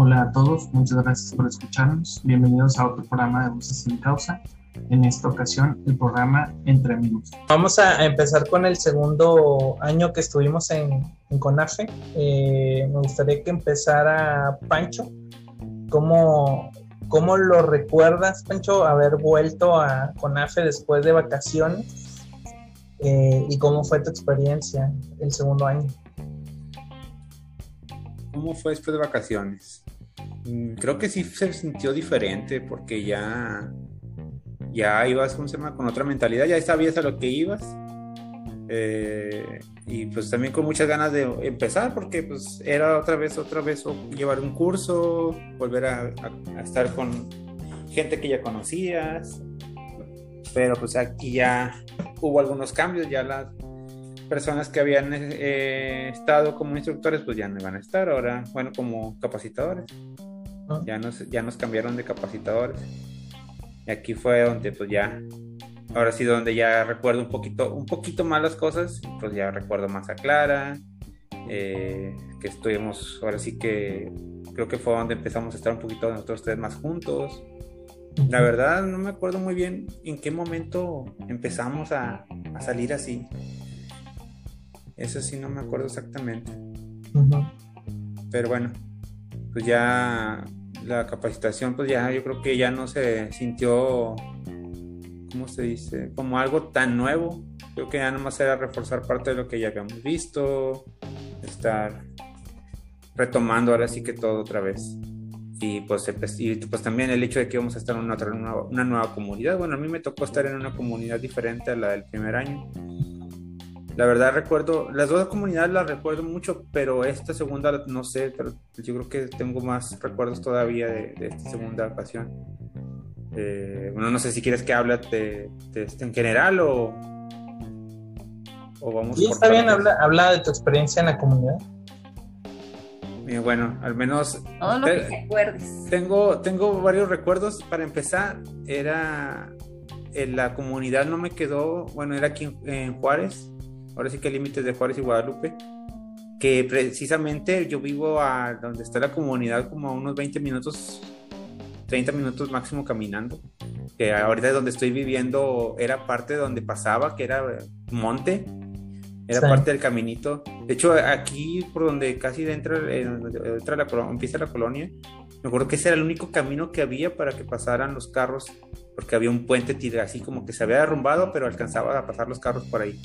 Hola a todos, muchas gracias por escucharnos. Bienvenidos a otro programa de Voces sin Causa. En esta ocasión, el programa Entre Amigos. Vamos a empezar con el segundo año que estuvimos en, CONAFE. Eh, me gustaría que empezara Pancho. ¿Cómo, ¿Cómo lo recuerdas, Pancho, haber vuelto a CONAFE después de vacaciones? Eh, ¿Y cómo fue tu experiencia el segundo año? ¿Cómo fue después de vacaciones? Mm, creo que sí se sintió diferente porque ya, ya ibas con otra mentalidad, ya sabías a lo que ibas. Eh, y pues también con muchas ganas de empezar porque pues era otra vez, otra vez llevar un curso, volver a, estar con gente que ya conocías. Pero pues aquí ya hubo algunos cambios, ya las personas que habían eh, estado como instructores, pues ya no iban a estar ahora, bueno, como capacitadores. Ah. Ya, nos, ya nos cambiaron de capacitadores. Y aquí fue donde pues ya, ahora sí donde ya recuerdo un poquito, un poquito más las cosas, pues ya recuerdo más a Clara, eh, que estuvimos, ahora sí que creo que fue donde empezamos a estar un poquito nosotros tres más juntos. La verdad no me acuerdo muy bien en qué momento empezamos a, a salir así. Eso sí, no me acuerdo exactamente. Pero bueno, pues ya la capacitación, pues ya yo creo que ya no se sintió, ¿cómo se dice? Como algo tan nuevo. Creo que ya nomás era reforzar parte de lo que ya habíamos visto, estar retomando ahora sí que todo otra vez. Y pues, y pues también el hecho de que íbamos a estar en una, una nueva comunidad. Bueno, a mí me tocó estar en una comunidad diferente a la del primer año la verdad recuerdo, las dos comunidades las recuerdo mucho, pero esta segunda no sé, pero yo creo que tengo más recuerdos todavía de, esta segunda ocasión. Eh, bueno, no sé si quieres que hable de, esto en general o, o vamos. Sí, está bien, habla, habla, de tu experiencia en la comunidad. Eh, bueno, al menos. No, lo que recuerdes. Tengo, tengo varios recuerdos. Para empezar, era. En la comunidad no me quedó. Bueno, era aquí en Juárez ahora sí que límites de Juárez y Guadalupe, que precisamente yo vivo a donde está la comunidad como a unos 20 minutos, 30 minutos máximo caminando, que ahorita donde estoy viviendo era parte de donde pasaba, que era monte, era parte del caminito. De hecho, aquí por donde casi entra, entra la, empieza la colonia, me acuerdo que ese era el único camino que había para que pasaran los carros, porque había un puente así como que se había derrumbado, pero alcanzaba a pasar los carros por ahí.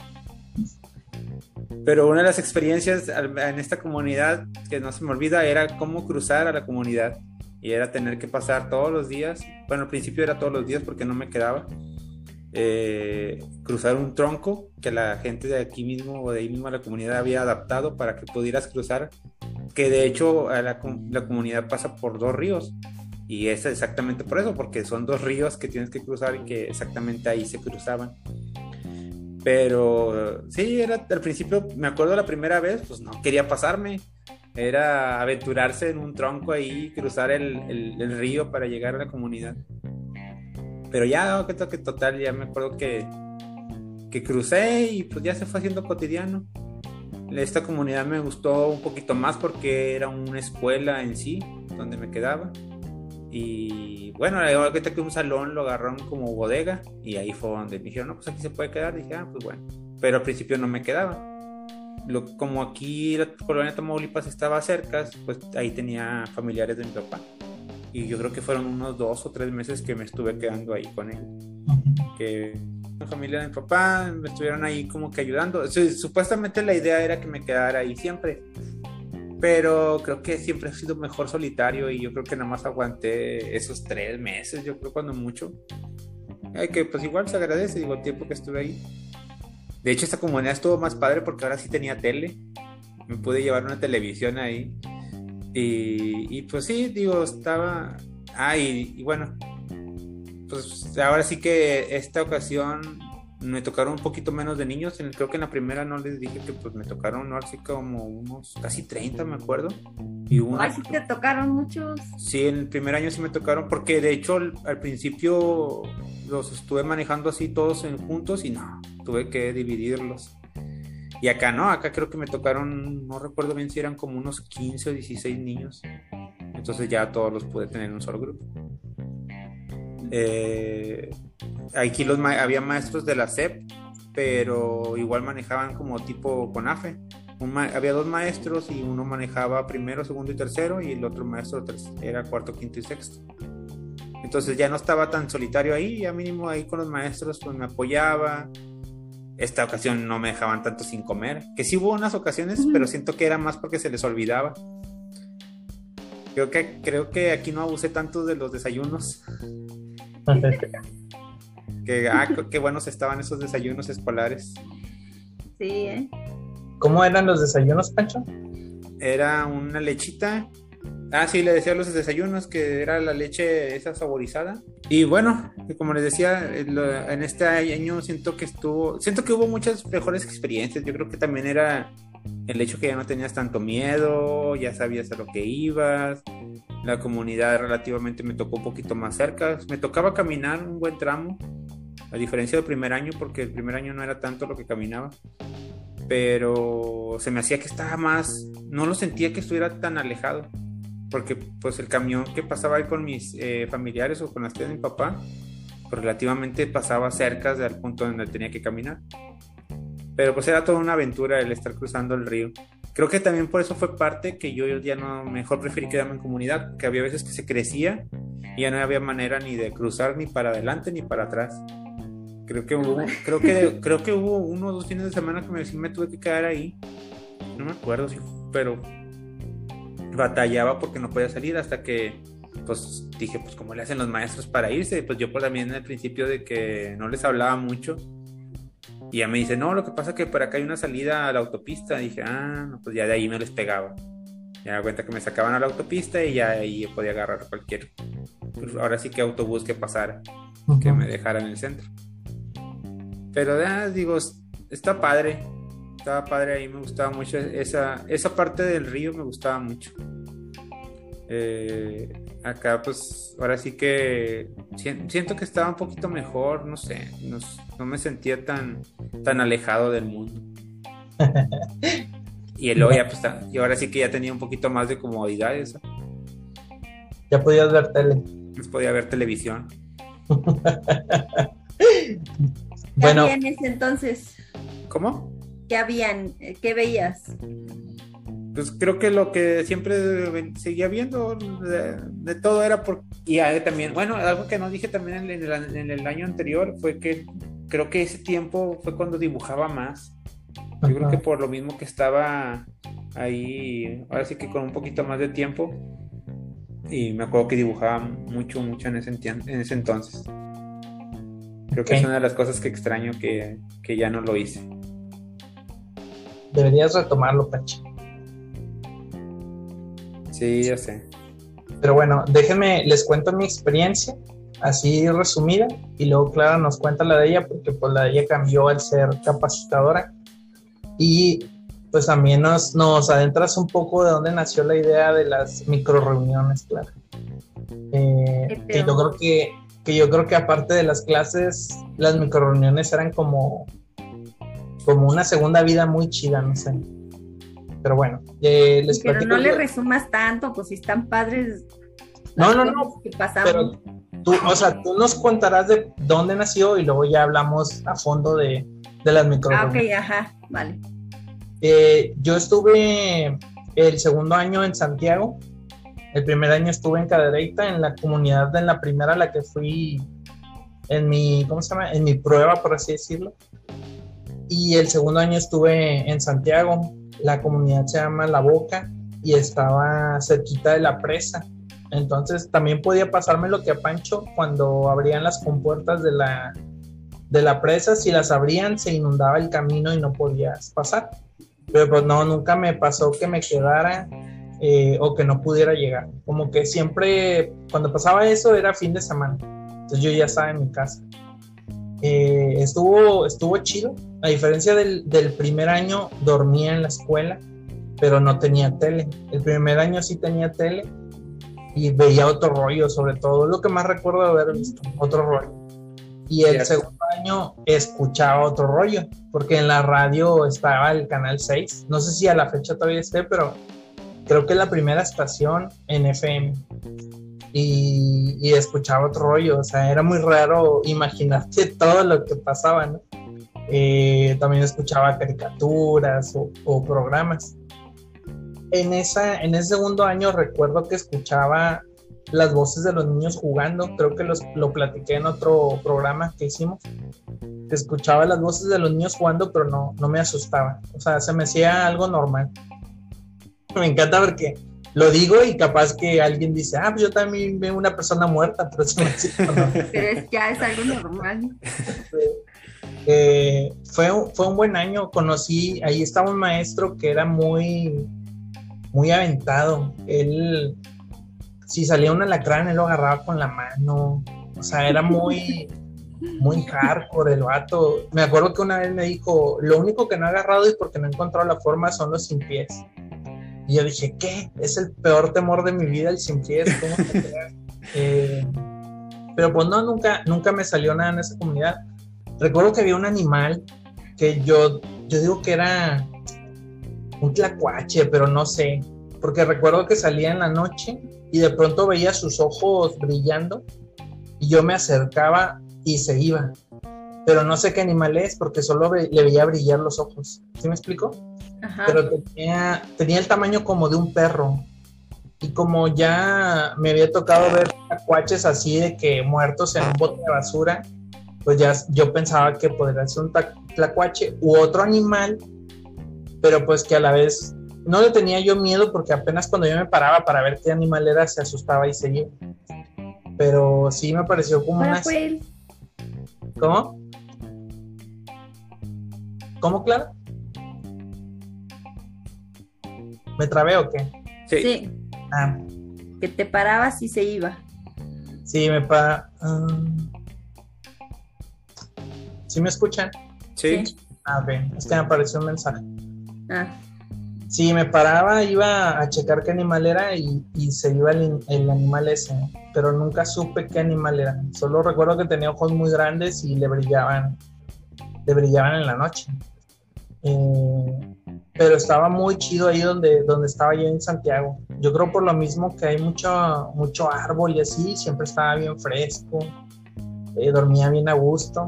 Pero una de las experiencias en esta comunidad que no se me olvida era cómo cruzar a la comunidad. Y era tener que pasar todos los días, bueno, al principio era todos los días porque no me quedaba, eh, cruzar un tronco que la gente de aquí mismo o de ahí mismo la comunidad había adaptado para que pudieras cruzar, que de hecho la, la comunidad pasa por dos ríos. Y es exactamente por eso, porque son dos ríos que tienes que cruzar y que exactamente ahí se cruzaban. Pero sí, era al principio, me acuerdo la primera vez, pues no quería pasarme. Era aventurarse en un tronco ahí, cruzar el, el, río para llegar a la comunidad. Pero ya, que que total, ya me acuerdo que, que crucé y pues ya se fue haciendo cotidiano. Esta comunidad me gustó un poquito más porque era una escuela en sí, donde me quedaba. Y bueno, ahorita que un salón lo agarraron como bodega y ahí fue donde me dijeron, no, pues aquí se puede quedar. dije, ah, pues bueno. Pero al principio no me quedaba. Lo, como aquí la colonia Tamaulipas estaba cerca, pues ahí tenía familiares de mi papá. Y yo creo que fueron unos dos o tres meses que me estuve quedando ahí con él. Que la familia de mi papá me estuvieron ahí como que ayudando. supuestamente la idea era que me quedara ahí siempre pero creo que siempre ha sido mejor solitario y yo creo que nada más aguanté esos tres meses, yo creo cuando mucho. Ay, que pues igual se agradece, digo, el tiempo que estuve ahí. De hecho, esta comunidad estuvo más padre porque ahora sí tenía tele. Me pude llevar una televisión ahí. Y, y pues sí, digo, estaba... Ah, y bueno, pues ahora sí que esta ocasión me tocaron un poquito menos de niños. creo que en la primera no les dije que pues me tocaron así como unos casi 30, me acuerdo. Y Ay, sí te tocaron muchos. Sí, en el primer año sí me tocaron porque de hecho al, principio los estuve manejando así todos en, juntos y no, tuve que dividirlos. Y acá no, acá creo que me tocaron, no recuerdo bien si eran como unos 15 o 16 niños. Entonces ya todos los pude tener en un solo grupo. Eh, aquí los había maestros de la SEP, pero igual manejaban como tipo CONAFE. había dos maestros y uno manejaba primero, segundo y tercero y el otro maestro era cuarto, quinto y sexto. Entonces ya no estaba tan solitario ahí, ya mínimo ahí con los maestros pues me apoyaba. Esta ocasión no me dejaban tanto sin comer, que sí hubo unas ocasiones, pero siento que era más porque se les olvidaba. Creo que, creo que aquí no abusé tanto de los desayunos. que, ah, qué buenos estaban esos desayunos escolares. Sí, ¿eh? ¿Cómo eran los desayunos, Pancho? Era una lechita. Ah, sí, le decía los desayunos que era la leche esa saborizada. Y bueno, como les decía, en este año siento que estuvo, siento que hubo muchas mejores experiencias. Yo creo que también era el hecho que ya no tenías tanto miedo, ya sabías a lo que ibas, la comunidad relativamente me tocó un poquito más cerca, me tocaba caminar un buen tramo, a diferencia del primer año, porque el primer año no era tanto lo que caminaba, pero se me hacía que estaba más, no lo sentía que estuviera tan alejado, porque pues el camión que pasaba ahí con mis eh, familiares o con las tías de mi papá, pues relativamente pasaba cerca del punto donde tenía que caminar. Pero pues era toda una aventura el estar cruzando el río. Creo que también por eso fue parte que yo ya no, mejor preferí quedarme en comunidad, que había veces que se crecía y ya no había manera ni de cruzar ni para adelante ni para atrás. Creo que hubo, creo que, creo que hubo uno o dos fines de semana que me, me tuve que quedar ahí. No me acuerdo, si, pero batallaba porque no podía salir hasta que pues dije, pues como le hacen los maestros para irse, pues yo pues también en el principio de que no les hablaba mucho, y ya me dice, no, lo que pasa es que por acá hay una salida a la autopista. Y dije, ah, no, pues ya de ahí no les pegaba. Ya me cuenta que me sacaban a la autopista y ya ahí podía agarrar cualquier. Pues ahora sí que autobús que pasara, que me dejara en el centro. Pero ya digo, está padre. Estaba padre ahí, me gustaba mucho. Esa, esa parte del río me gustaba mucho. Eh, acá pues ahora sí que siento que estaba un poquito mejor, no sé, no, me sentía tan, tan alejado del mundo. y luego ya pues y ahora sí que ya tenía un poquito más de comodidades. Ya podías ver tele. Pues podía ver televisión. bueno. ¿Qué había ese entonces? ¿Cómo? ¿Qué habían? ¿Qué veías? Pues creo que lo que siempre seguía viendo de, todo era por y también bueno algo que no dije también en el, año anterior fue que creo que ese tiempo fue cuando dibujaba más. Yo creo que por lo mismo que estaba ahí ahora sí que con un poquito más de tiempo y me acuerdo que dibujaba mucho mucho en ese, en ese entonces. Creo que es una de las cosas que extraño que, que ya no lo hice. Deberías retomarlo Pachi Sí, ya sé. Pero bueno, déjenme, les cuento mi experiencia, así resumida, y luego Clara nos cuenta la de ella, porque pues la de ella cambió al ser capacitadora. Y pues también nos, nos adentras un poco de dónde nació la idea de las micro reuniones, Clara. Eh, que yo creo que, que yo creo que aparte de las clases, las micro reuniones eran como, como una segunda vida muy chida, no sé. Pero bueno, eh, les Pero no le resumas tanto, pues si están padres. No, no, no. pero tú, o sea, tú nos contarás de dónde nació y luego ya hablamos a fondo de, de las micro. Ah, ok, ajá, vale. Eh, yo estuve el segundo año en Santiago. El primer año estuve en Cadereyta, en la comunidad, en la primera a la que fui en mi, ¿cómo se llama? En mi prueba, por así decirlo. Y el segundo año estuve en Santiago, la comunidad se llama La Boca y estaba cerquita de la presa. Entonces también podía pasarme lo que a Pancho cuando abrían las compuertas de la, de la presa, si las abrían se inundaba el camino y no podías pasar. Pero pues no, nunca me pasó que me quedara eh, o que no pudiera llegar. Como que siempre cuando pasaba eso era fin de semana. Entonces yo ya estaba en mi casa. Eh, estuvo, estuvo chido. A diferencia del, primer año, dormía en la escuela, pero no tenía tele. El primer año sí tenía tele y veía otro rollo, sobre todo lo que más recuerdo de haber visto, otro rollo. Y el segundo año escuchaba otro rollo, porque en la radio estaba el canal 6. No sé si a la fecha todavía esté, pero creo que la primera estación en FM. Y, escuchaba otro rollo, o sea, era muy raro imaginarte todo lo que pasaba, ¿no? Eh, también escuchaba caricaturas o, programas. En, esa, en ese segundo año recuerdo que escuchaba las voces de los niños jugando, creo que los, lo platiqué en otro programa que hicimos, que escuchaba las voces de los niños jugando, pero no, no me asustaba, o sea, se me hacía algo normal. Me encanta porque lo digo y capaz que alguien dice, ah, pues yo también veo una persona muerta, pero eso Pero ya es algo normal. Eh, fue, fue un buen año, conocí, ahí estaba un maestro que era muy, muy aventado. Él, si salía un alacrán, él lo agarraba con la mano. O sea, era muy, muy hardcore el vato. Me acuerdo que una vez me dijo, lo único que no he agarrado y porque no he encontrado la forma son los sin pies. Y yo dije, ¿qué? Es el peor temor de mi vida el sin pies. Eh, pero pues no, nunca, nunca me salió nada en esa comunidad. Recuerdo que había un animal que yo, yo digo que era un tlacuache, pero no sé. Porque recuerdo que salía en la noche y de pronto veía sus ojos brillando y yo me acercaba y se iba. Pero no sé qué animal es porque solo le veía brillar los ojos. ¿Sí me explico? Pero tenía, tenía el tamaño como de un perro. Y como ya me había tocado ver tacuaches así de que muertos en un bote de basura, pues ya yo pensaba que podría ser un tlacuache u otro animal, pero pues que a la vez no le tenía yo miedo porque apenas cuando yo me paraba para ver qué animal era se asustaba y seguía. Pero sí me pareció como una... ¿Cómo? ¿Cómo, Clara? ¿Me trabé o qué? Sí. Ah. Que te parabas y se iba. Sí, me para. Um... ¿Sí me escuchan? Sí. Ah, bien. Es que me apareció un mensaje. Ah. Sí, me paraba, iba a checar qué animal era y, se iba el, el, animal ese, pero nunca supe qué animal era. Solo recuerdo que tenía ojos muy grandes y le brillaban, le brillaban en la noche. Eh, pero estaba muy chido ahí donde, donde estaba yo en Santiago. Yo creo por lo mismo que hay mucho, mucho árbol y así, siempre estaba bien fresco, eh, dormía bien a gusto.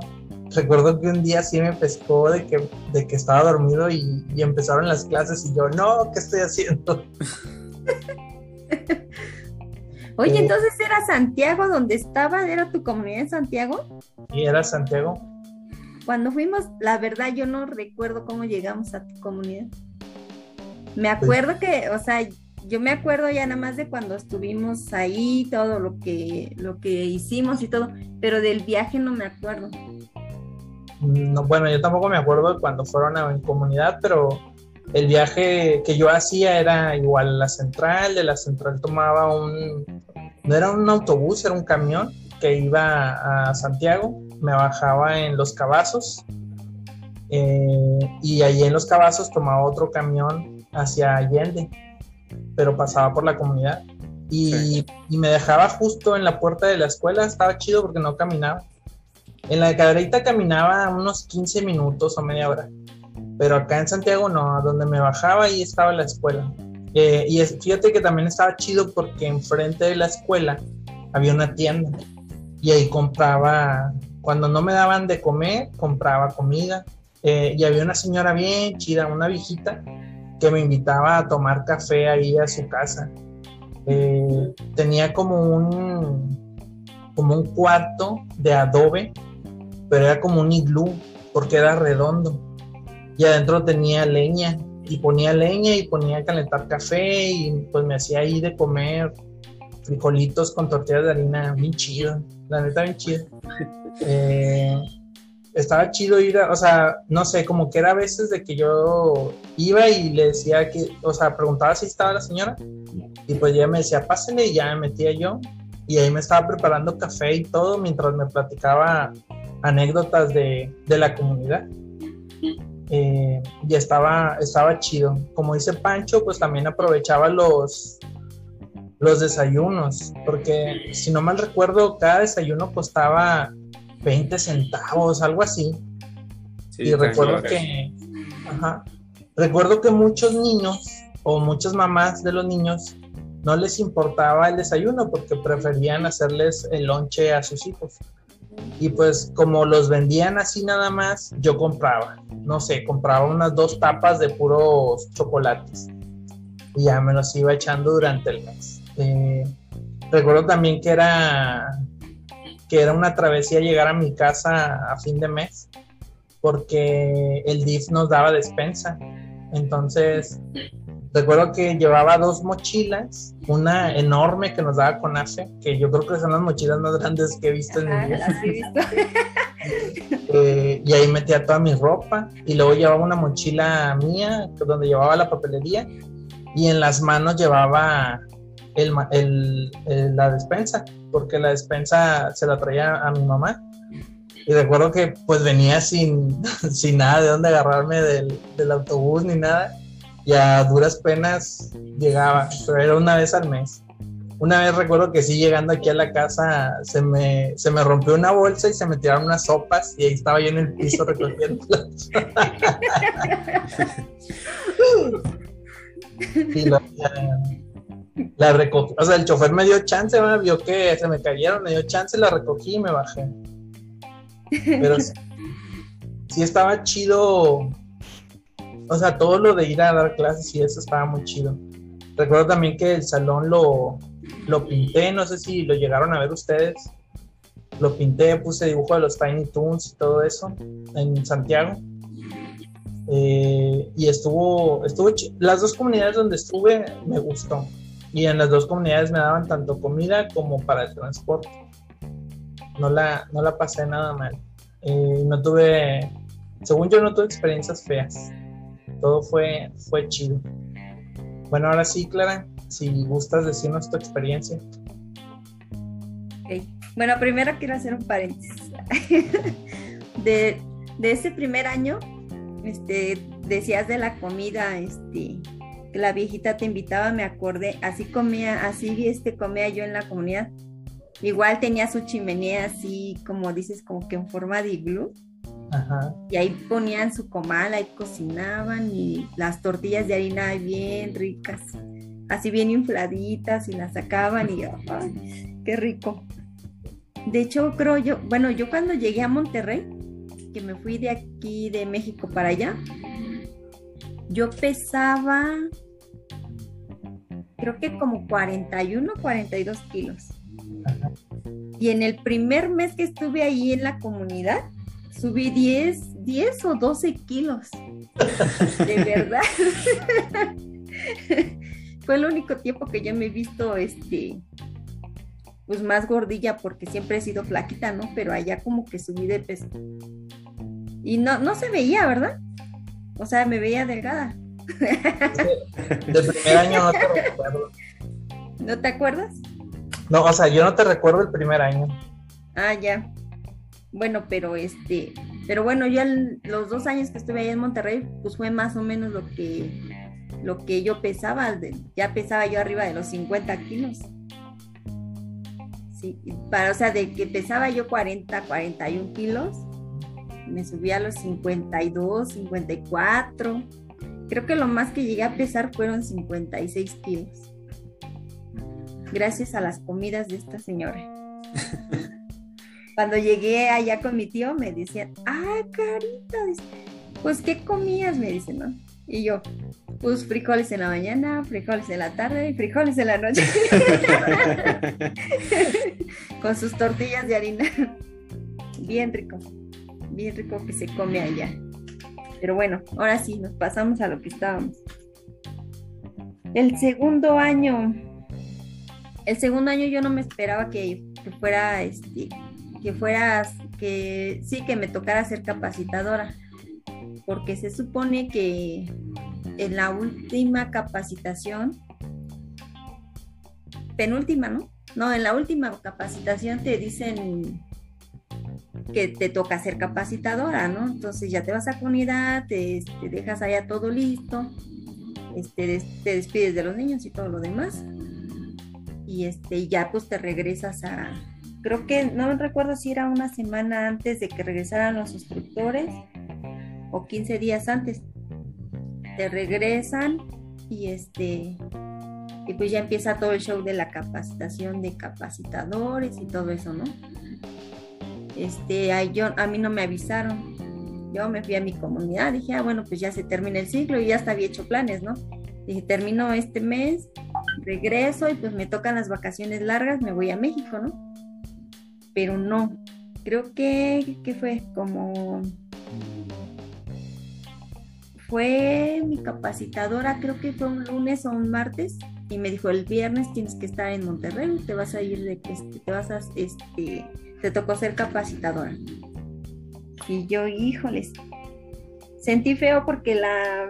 Recuerdo que un día sí me pescó de que, de que estaba dormido y, empezaron las clases y yo, no, ¿qué estoy haciendo? Oye, eh, entonces era Santiago donde estaba, ¿era tu comunidad en Santiago? Sí, era Santiago. Cuando fuimos, la verdad yo no recuerdo cómo llegamos a tu comunidad. Me acuerdo que, o sea, yo me acuerdo ya nada más de cuando estuvimos ahí, todo lo que, lo que hicimos y todo, pero del viaje no me acuerdo. No, bueno, yo tampoco me acuerdo cuando fueron a mi comunidad, pero el viaje que yo hacía era igual a la central, de la central tomaba un, no era un autobús, era un camión que iba a Santiago me bajaba en Los Cabazos eh, y allí en Los Cabazos tomaba otro camión hacia Allende, pero pasaba por la comunidad y, me dejaba justo en la puerta de la escuela, estaba chido porque no caminaba. En la caderita caminaba unos 15 minutos o media hora, pero acá en Santiago no, donde me bajaba ahí estaba la escuela. Eh, y fíjate que también estaba chido porque enfrente de la escuela había una tienda y ahí compraba cuando no me daban de comer, compraba comida. Eh, y había una señora bien chida, una viejita, que me invitaba a tomar café ahí a su casa. Eh, tenía como un, como un cuarto de adobe, pero era como un iglú, porque era redondo. Y adentro tenía leña, y ponía leña y ponía a calentar café, y pues me hacía ahí de comer frijolitos con tortillas de harina, bien chido, la neta bien chido. Eh, estaba chido ir, a, o sea, no sé, como que era a veces de que yo iba y le decía que, o sea, preguntaba si estaba la señora y pues ella me decía, pásenle y ya me metía yo y ahí me estaba preparando café y todo mientras me platicaba anécdotas de, de la comunidad. Eh, y estaba, estaba chido. Como dice Pancho, pues también aprovechaba los, los desayunos, porque si no mal recuerdo, cada desayuno costaba 20 centavos, algo así. y recuerdo que, recuerdo que muchos niños o muchas mamás de los niños no les importaba el desayuno porque preferían hacerles el lonche a sus hijos. Y pues como los vendían así nada más, yo compraba, no sé, compraba unas dos tapas de puros chocolates y ya me los iba echando durante el mes. Eh, recuerdo también que era que era una travesía llegar a mi casa a fin de mes porque el DIF nos daba despensa. Entonces, recuerdo que llevaba dos mochilas, una enorme que nos daba con AFE, que yo creo que son las mochilas más grandes que he visto en mi vida. Eh, y ahí metía toda mi ropa y luego llevaba una mochila mía donde llevaba la papelería y en las manos llevaba el, la despensa, porque la despensa se la traía a mi mamá. Y recuerdo que pues venía sin, sin nada de dónde agarrarme del, del, autobús ni nada. Y a duras penas llegaba, pero era una vez al mes. Una vez recuerdo que sí, llegando aquí a la casa, se me, se me rompió una bolsa y se me tiraron unas sopas y ahí estaba yo en el piso recogiéndolas. y la, la recogí, o sea, el chofer me dio chance, vio que se me cayeron, me dio chance, la recogí y me bajé. Pero sí, estaba chido, o sea, todo lo de ir a dar clases y eso estaba muy chido. Recuerdo también que el salón lo, lo pinté, no sé si lo llegaron a ver ustedes. Lo pinté, puse dibujo de los Tiny Toons y todo eso en Santiago. Eh, y estuvo, estuvo las dos comunidades donde estuve me gustó y en las dos comunidades me daban tanto comida como para el transporte. No la, no la pasé nada mal. Eh, no tuve, según yo no tuve experiencias feas. Todo fue, fue chido. Bueno, ahora sí, Clara, si gustas decirnos tu experiencia. Bueno, primero quiero hacer un paréntesis. de, de ese primer año, este, decías de la comida, este, la viejita te invitaba, me acordé, así comía, así este, comía yo en la comunidad. Igual tenía su chimenea así, como dices, como que en forma de iglú. Y ahí ponían su comal, ahí cocinaban y las tortillas de harina bien ricas, así bien infladitas y las sacaban y qué rico. De hecho, creo yo, bueno, yo cuando llegué a Monterrey, que me fui de aquí de México para allá, yo pesaba creo que como 41, 42 kilos. Y en el primer mes que estuve ahí en la comunidad, subí 10, 10 o 12 kilos. De verdad. Fue el único tiempo que yo me he visto, este, pues más gordilla porque siempre he sido flaquita, ¿no? Pero allá como que subí de peso. Y no, no se veía, ¿verdad? O sea, me veía delgada. De primer año no te recuerdo. ¿No te acuerdas? No, o sea, yo no te recuerdo el primer año. Ah, ya. Bueno, pero este, pero bueno, ya los dos años que estuve ahí en Monterrey, pues fue más o menos lo que, lo que yo pesaba. ya pesaba yo arriba de los 50 kilos. Sí, para, o sea, de que pesaba yo 40, 41 kilos, me subí a los 52, 54 Creo que lo más que llegué a pesar fueron 56 kilos. Gracias a las comidas de esta señora. Cuando llegué allá con mi tío me decían, ah, carita, pues ¿qué comías? Me dicen, ¿no? Y yo, pues frijoles en la mañana, frijoles en la tarde y frijoles en la noche. con sus tortillas de harina. Bien rico, bien rico que se come allá. Pero bueno, ahora sí, nos pasamos a lo que estábamos. El segundo año, el segundo año yo no me esperaba que, fuera, este, que fuera, que sí, que me tocara ser capacitadora, porque se supone que en la última capacitación, penúltima, ¿no? No, en la última capacitación te dicen que te toca ser capacitadora, ¿no? Entonces ya te vas a comunidad, te, dejas allá todo listo, este, te despides de los niños y todo lo demás. Y este, ya pues te regresas a, creo que no recuerdo si era una semana antes de que regresaran los instructores o 15 días antes. Te regresan y este y pues ya empieza todo el show de la capacitación de capacitadores y todo eso, ¿no? Este, a, yo, a mí no me avisaron. Yo me fui a mi comunidad, dije, ah, bueno, pues ya se termina el ciclo y ya hasta había hecho planes, ¿no? Dije, termino este mes, regreso y pues me tocan las vacaciones largas, me voy a México, ¿no? Pero no, creo que, ¿qué fue? Como fue mi capacitadora, creo que fue un lunes o un martes, y me dijo, el viernes tienes que estar en Monterrey, te vas a ir de que este, te vas a, este, te tocó ser capacitadora. Y yo, híjoles, sentí feo porque la,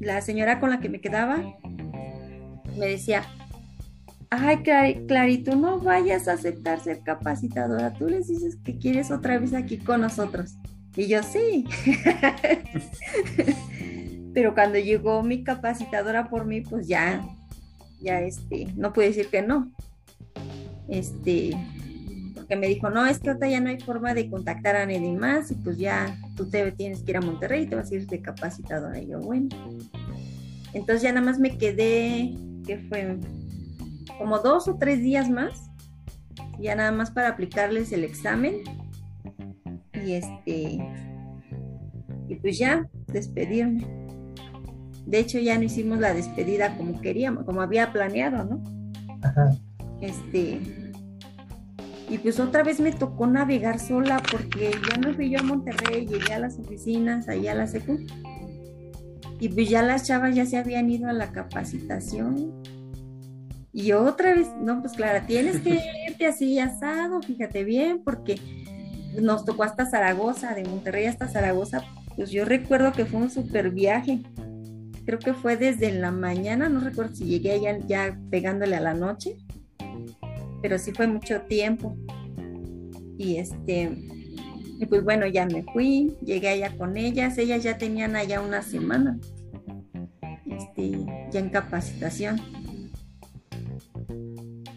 la señora con la que me quedaba me decía, ay, Clarito, no vayas a aceptar ser capacitadora, tú les dices que quieres otra vez aquí con nosotros. Y yo, sí. Pero cuando llegó mi capacitadora por mí, pues ya ya este, no pude decir que no. Este, porque me dijo, no, es que ahorita ya no hay forma de contactar a nadie más y pues ya tú te tienes que ir a Monterrey y te vas a ir de capacitadora. Y yo, bueno. Entonces ya nada más me quedé, que fue como dos o tres días más, ya nada más para aplicarles el examen. Y este, y pues ya, despedirme. De hecho, ya no hicimos la despedida como queríamos, como había planeado, ¿no? Ajá. Este. Y pues otra vez me tocó navegar sola porque ya no fui yo a Monterrey, llegué a las oficinas, ahí a la SECU. Y pues ya las chavas ya se habían ido a la capacitación. Y otra vez, no, pues Clara, tienes que irte así asado, fíjate bien, porque nos tocó hasta Zaragoza, de Monterrey hasta Zaragoza. Pues yo recuerdo que fue un super viaje creo que fue desde la mañana, no recuerdo si llegué allá ya pegándole a la noche, pero sí fue mucho tiempo. Y este, pues bueno, ya me fui, llegué allá con ellas, ellas ya tenían allá una semana, este, ya en capacitación.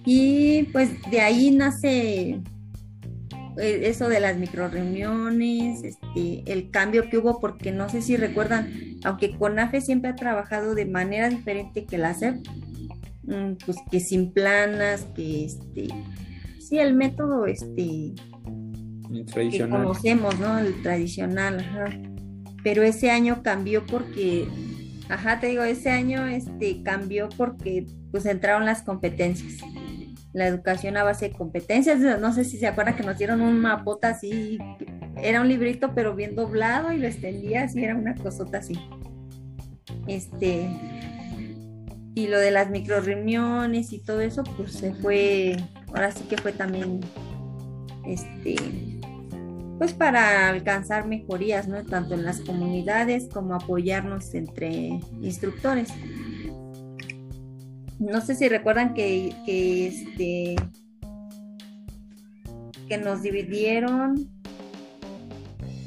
Y pues de ahí nace eh, eso de las micro reuniones, este, el cambio que hubo, porque no sé si recuerdan, aunque CONAFE siempre ha trabajado de manera diferente que la mm, pues que sin planas, que este, sí, el método este que conocemos, ¿no? El tradicional, ajá. Pero ese año cambió porque, ajá, te digo, ese año este cambió porque pues entraron las competencias la educación a base de competencias. No sé si se acuerdan que nos dieron un mapota así, era un librito pero bien doblado y lo extendías y era una cosota así. Este, y lo de las micro reuniones y todo eso, pues se fue, ahora sí que fue también, este, pues para alcanzar mejorías, ¿no? Tanto en las comunidades como apoyarnos entre instructores no sé si recuerdan que, este que nos dividieron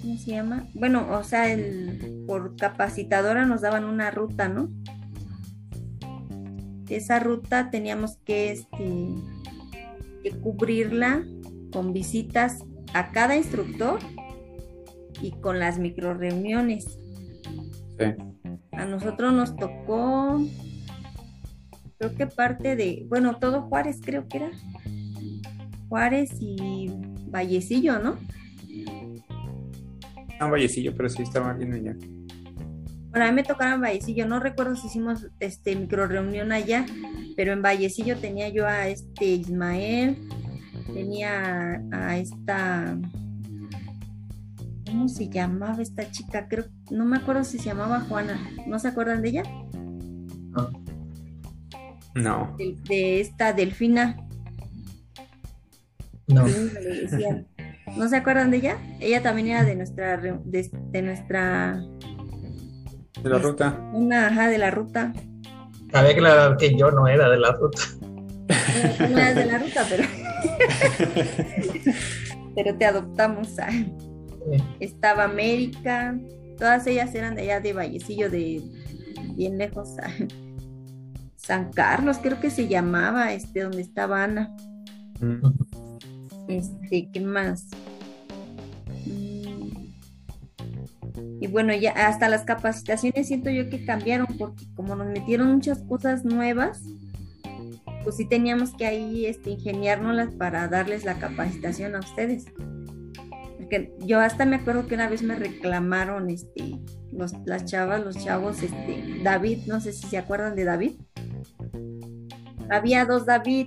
¿cómo se llama? Bueno, o sea, el, por capacitadora nos daban una ruta, ¿no? Esa ruta teníamos que, este, que cubrirla con visitas a cada instructor y con las micro reuniones. Sí. A nosotros nos tocó creo que parte de, bueno, todo Juárez creo que era. Juárez y Vallecillo, ¿no? No, Vallecillo, pero sí estaba bien allá. Bueno, a mí me tocaron Vallecillo, no recuerdo si hicimos este micro reunión allá, pero en Vallecillo tenía yo a este Ismael, tenía a esta ¿cómo se llamaba esta chica? Creo, no me acuerdo si se llamaba Juana, ¿no se acuerdan de ella? No. No. De, esta Delfina. No. ¿No se acuerdan de ella? Ella también era de nuestra de, nuestra de la ruta. Una ajá de la ruta. Cabe aclarar que yo no era de la ruta. No, eras de la ruta, pero pero te adoptamos. Estaba América, todas ellas eran de allá de Vallecillo, de bien lejos. San Carlos, creo que se llamaba, este, donde estaba Ana. Mm. Este, ¿qué más? Y bueno, ya hasta las capacitaciones siento yo que cambiaron porque como nos metieron muchas cosas nuevas, pues sí teníamos que ahí este, ingeniárnoslas para darles la capacitación a ustedes. Porque yo hasta me acuerdo que una vez me reclamaron este, los, las chavas, los chavos, este, David, no sé si se acuerdan de David. Había dos David,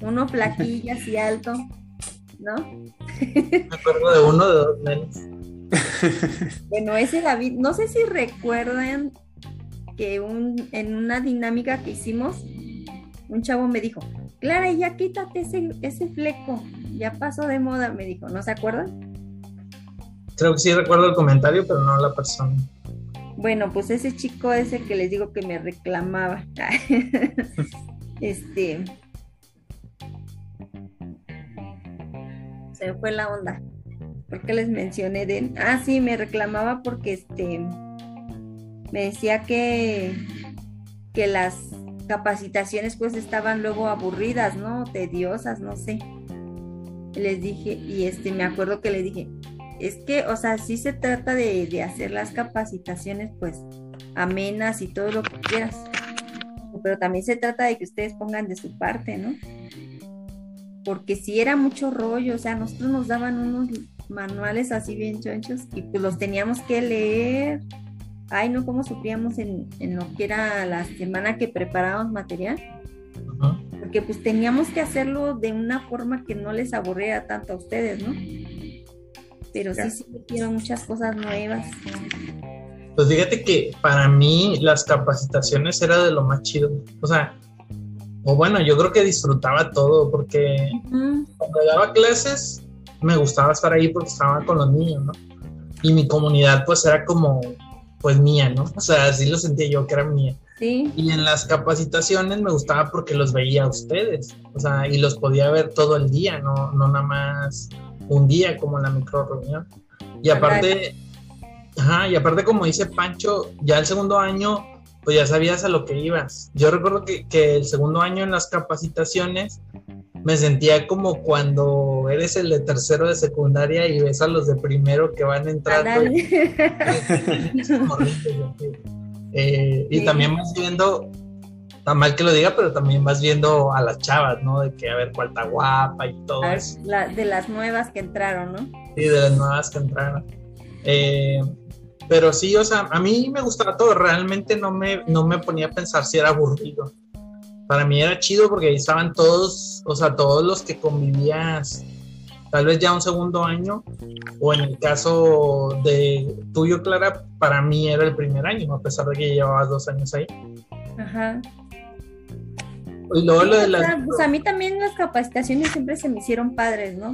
uno flaquillo así alto, ¿no? Me acuerdo de uno de dos menos. bueno, ese David, no sé si recuerdan que un, en una dinámica que hicimos, un chavo me dijo, Clara, ya quítate ese, ese fleco, ya pasó de moda, me dijo, ¿no se acuerdan? Creo que sí recuerdo el comentario, pero no la persona. Bueno, pues ese chico ese que les digo que me reclamaba. este. Se fue la onda. ¿Por qué les mencioné de Ah, sí, me reclamaba porque este me decía que, que las capacitaciones pues estaban luego aburridas, ¿no? Tediosas, no sé. Les dije, y este, me acuerdo que le dije, es que, o sea, sí se trata de, de hacer las capacitaciones pues amenas y todo lo que quieras, pero también se trata de que ustedes pongan de su parte, ¿no? Porque si era mucho rollo, o sea, nosotros nos daban unos manuales así bien chonchos y pues los teníamos que leer ay, no, cómo sufríamos en, lo que era la semana que preparábamos material. Porque pues teníamos que hacerlo de una forma que no les aburriera tanto a ustedes, ¿no? Pero sí, sí metieron muchas cosas nuevas. Pues fíjate que para mí las capacitaciones era de lo más chido. O sea, o bueno, yo creo que disfrutaba todo porque cuando daba clases me gustaba estar ahí porque estaba con los niños, ¿no? Y mi comunidad pues era como pues mía, ¿no? O sea, así lo sentía yo que era mía. Sí. Y en las capacitaciones me gustaba porque los veía a ustedes, o sea, y los podía ver todo el día, no, no nada más un día como en la micro reunión. Y aparte, ajá, y aparte como dice Pancho, ya el segundo año, pues ya sabías a lo que ibas. Yo recuerdo que, que el segundo año en las capacitaciones me sentía como cuando eres el de tercero de secundaria y ves a los de primero que van entrando. Y, eh, y también vas viendo, está mal que lo diga, pero también vas viendo a las chavas, ¿no? De que a ver cuál está guapa y todo eso. de las nuevas que entraron, ¿no? Sí, de las nuevas que entraron. Eh, pero sí, o sea, a mí me gustaba todo, realmente no me, no me ponía a pensar si era aburrido para mí era chido porque ahí estaban todos, o sea, todos los que convivías tal vez ya un segundo año, o en el caso de tuyo, Clara, para mí era el primer año, a pesar de que llevabas dos años ahí. Ajá. Y luego lo de la... Pues a mí también las capacitaciones siempre se me hicieron padres, ¿no?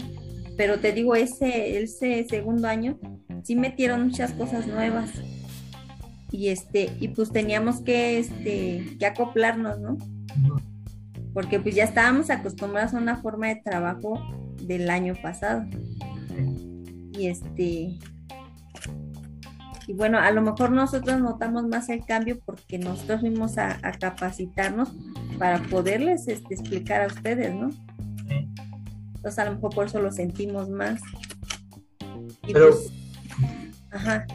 Pero te digo, ese, ese segundo año sí metieron muchas cosas nuevas. Y este, y pues teníamos que, este, que acoplarnos, ¿no? Porque pues ya estábamos acostumbrados a una forma de trabajo del año pasado. Y este y bueno, a lo mejor nosotros notamos más el cambio porque nosotros fuimos a, capacitarnos para poderles este, explicar a ustedes, ¿no? Entonces a lo mejor por eso lo sentimos más. Pero pues, ajá.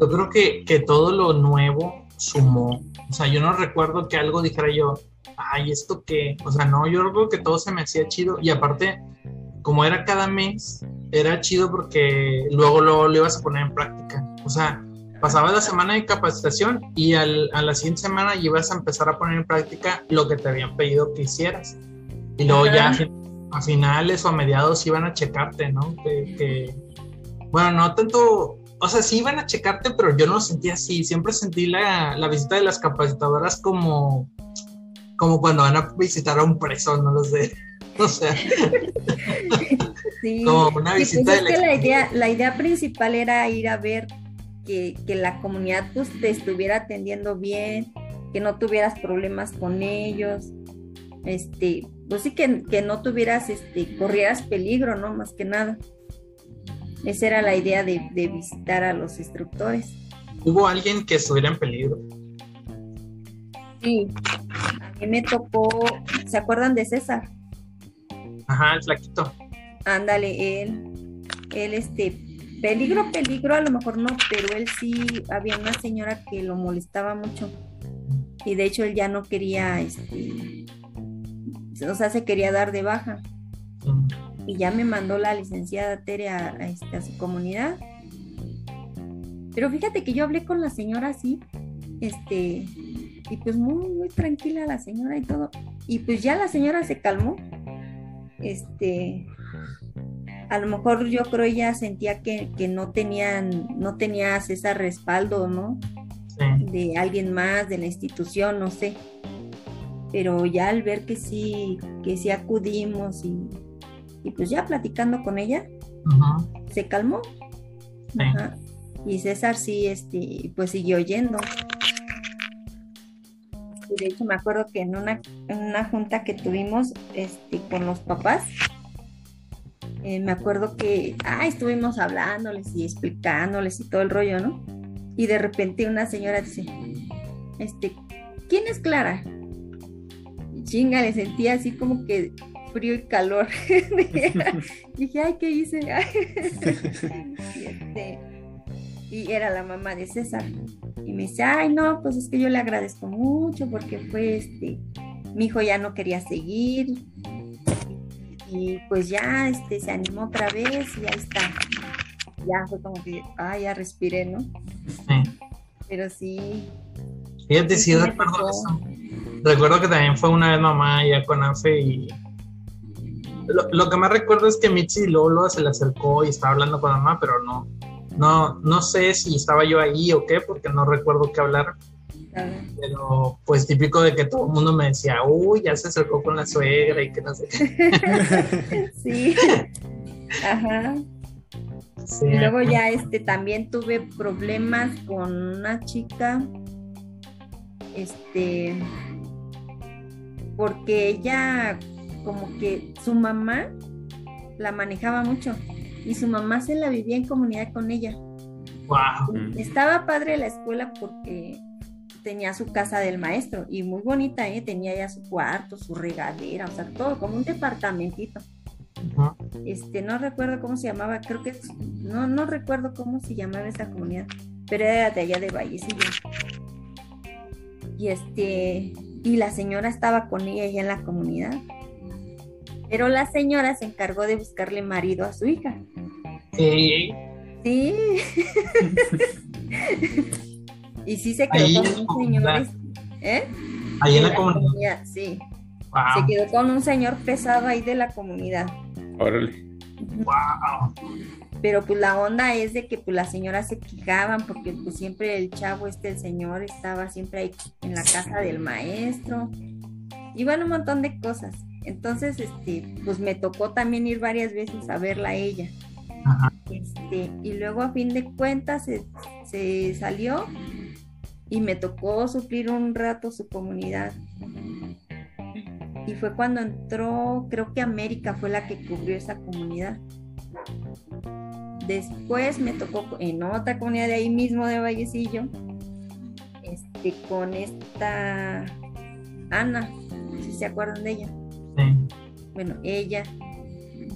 yo creo que, que todo lo nuevo sumó. O sea, yo no recuerdo que algo dijera yo, ay, esto que, o sea, no, yo creo que todo se me hacía chido y aparte, como era cada mes, era chido porque luego, lo ibas a poner en práctica. O sea, pasaba la semana de capacitación y al, a la siguiente semana ibas a empezar a poner en práctica lo que te habían pedido que hicieras. Y luego ya a finales o a mediados iban a checarte, ¿no? Que, bueno, no tanto, o sea, sí iban a checarte, pero yo no lo sentía así. Siempre sentí la, la visita de las capacitadoras como, como cuando van a visitar a un preso, no lo sé. O sea, sí. como una pues visita de la, idea, la idea principal era ir a ver que, la comunidad pues, te estuviera atendiendo bien, que no tuvieras problemas con ellos, este, pues sí que, que no tuvieras, este, corrieras peligro, ¿no? Más que nada. Esa era la idea de, de visitar a los instructores. ¿Hubo alguien que estuviera en peligro? Sí, a mí me tocó, ¿se acuerdan de César? Ajá, el flaquito. Ándale, él, él este, peligro, peligro, a lo mejor no, pero él sí, había una señora que lo molestaba mucho. Y de hecho él ya no quería, este, o sea, se quería dar de baja. Y ya me mandó la licenciada Tere a, este, a su comunidad. Pero fíjate que yo hablé con la señora así, este, y pues muy, muy tranquila la señora y todo. Y pues ya la señora se calmó. Este, a lo mejor yo creo ella sentía que, no tenían, no tenías ese respaldo, ¿no? De alguien más, de la institución, no sé. Pero ya al ver que sí, que sí acudimos y, pues ya platicando con ella, se calmó. Y César sí, este, pues siguió yendo de hecho me acuerdo que en una, una junta que tuvimos este, con los papás, eh, me acuerdo que ah, estuvimos hablándoles y explicándoles y todo el rollo, ¿no? Y de repente una señora dice, este, ¿quién es Clara? Y chinga, le sentía así como que frío y calor. dije, ay, ¿qué hice? y, este, y era la mamá de César. Y me dice, ay, no, pues es que yo le agradezco mucho porque fue este, mi hijo ya no quería seguir. Y pues ya este, se animó otra vez y ahí está. Ya fue como que, ay, ya respiré, ¿no? Sí. Pero sí. Fíjate, sí, recuerdo eso. Recuerdo que también fue una vez mamá ya con Afe y lo, lo, que más recuerdo es que Mitzi Lolo se le acercó y estaba hablando con mamá, pero no, no, no sé si estaba yo ahí o qué, porque no recuerdo qué hablar. Pero pues típico de que todo el mundo me decía, uy, ya se acercó con la suegra y que no sé qué. sí. Ajá. Y luego ya este también tuve problemas con una chica. Este porque ella como que su mamá la manejaba mucho y su mamá se la vivía en comunidad con ella. Wow. Estaba padre la escuela porque tenía su casa del maestro y muy bonita, ¿eh? tenía ya su cuarto, su regadera, o sea, todo como un departamentito. Este, no recuerdo cómo se llamaba, creo que no, no recuerdo cómo se llamaba esa comunidad, pero era de allá de Vallecillo. Y este, y la señora estaba con ella allá en la comunidad. Pero la señora se encargó de buscarle marido a su hija. Sí. Sí. y sí se quedó con un señor. ¿Eh? Ahí en la, comunidad. Sí. Se quedó con un señor pesado ahí de la comunidad. Órale. Wow. Pero pues la onda es de que pues las señoras se quejaban porque pues siempre el chavo este, el señor, estaba siempre ahí en la casa del maestro. Y bueno, un montón de cosas. Entonces, este, pues me tocó también ir varias veces a verla a ella. Este, y luego a fin de cuentas se, salió y me tocó suplir un rato su comunidad. Y fue cuando entró, creo que América fue la que cubrió esa comunidad. Después me tocó en otra comunidad de ahí mismo de Vallecillo, este, con esta Ana, si se acuerdan de ella. Bueno, ella.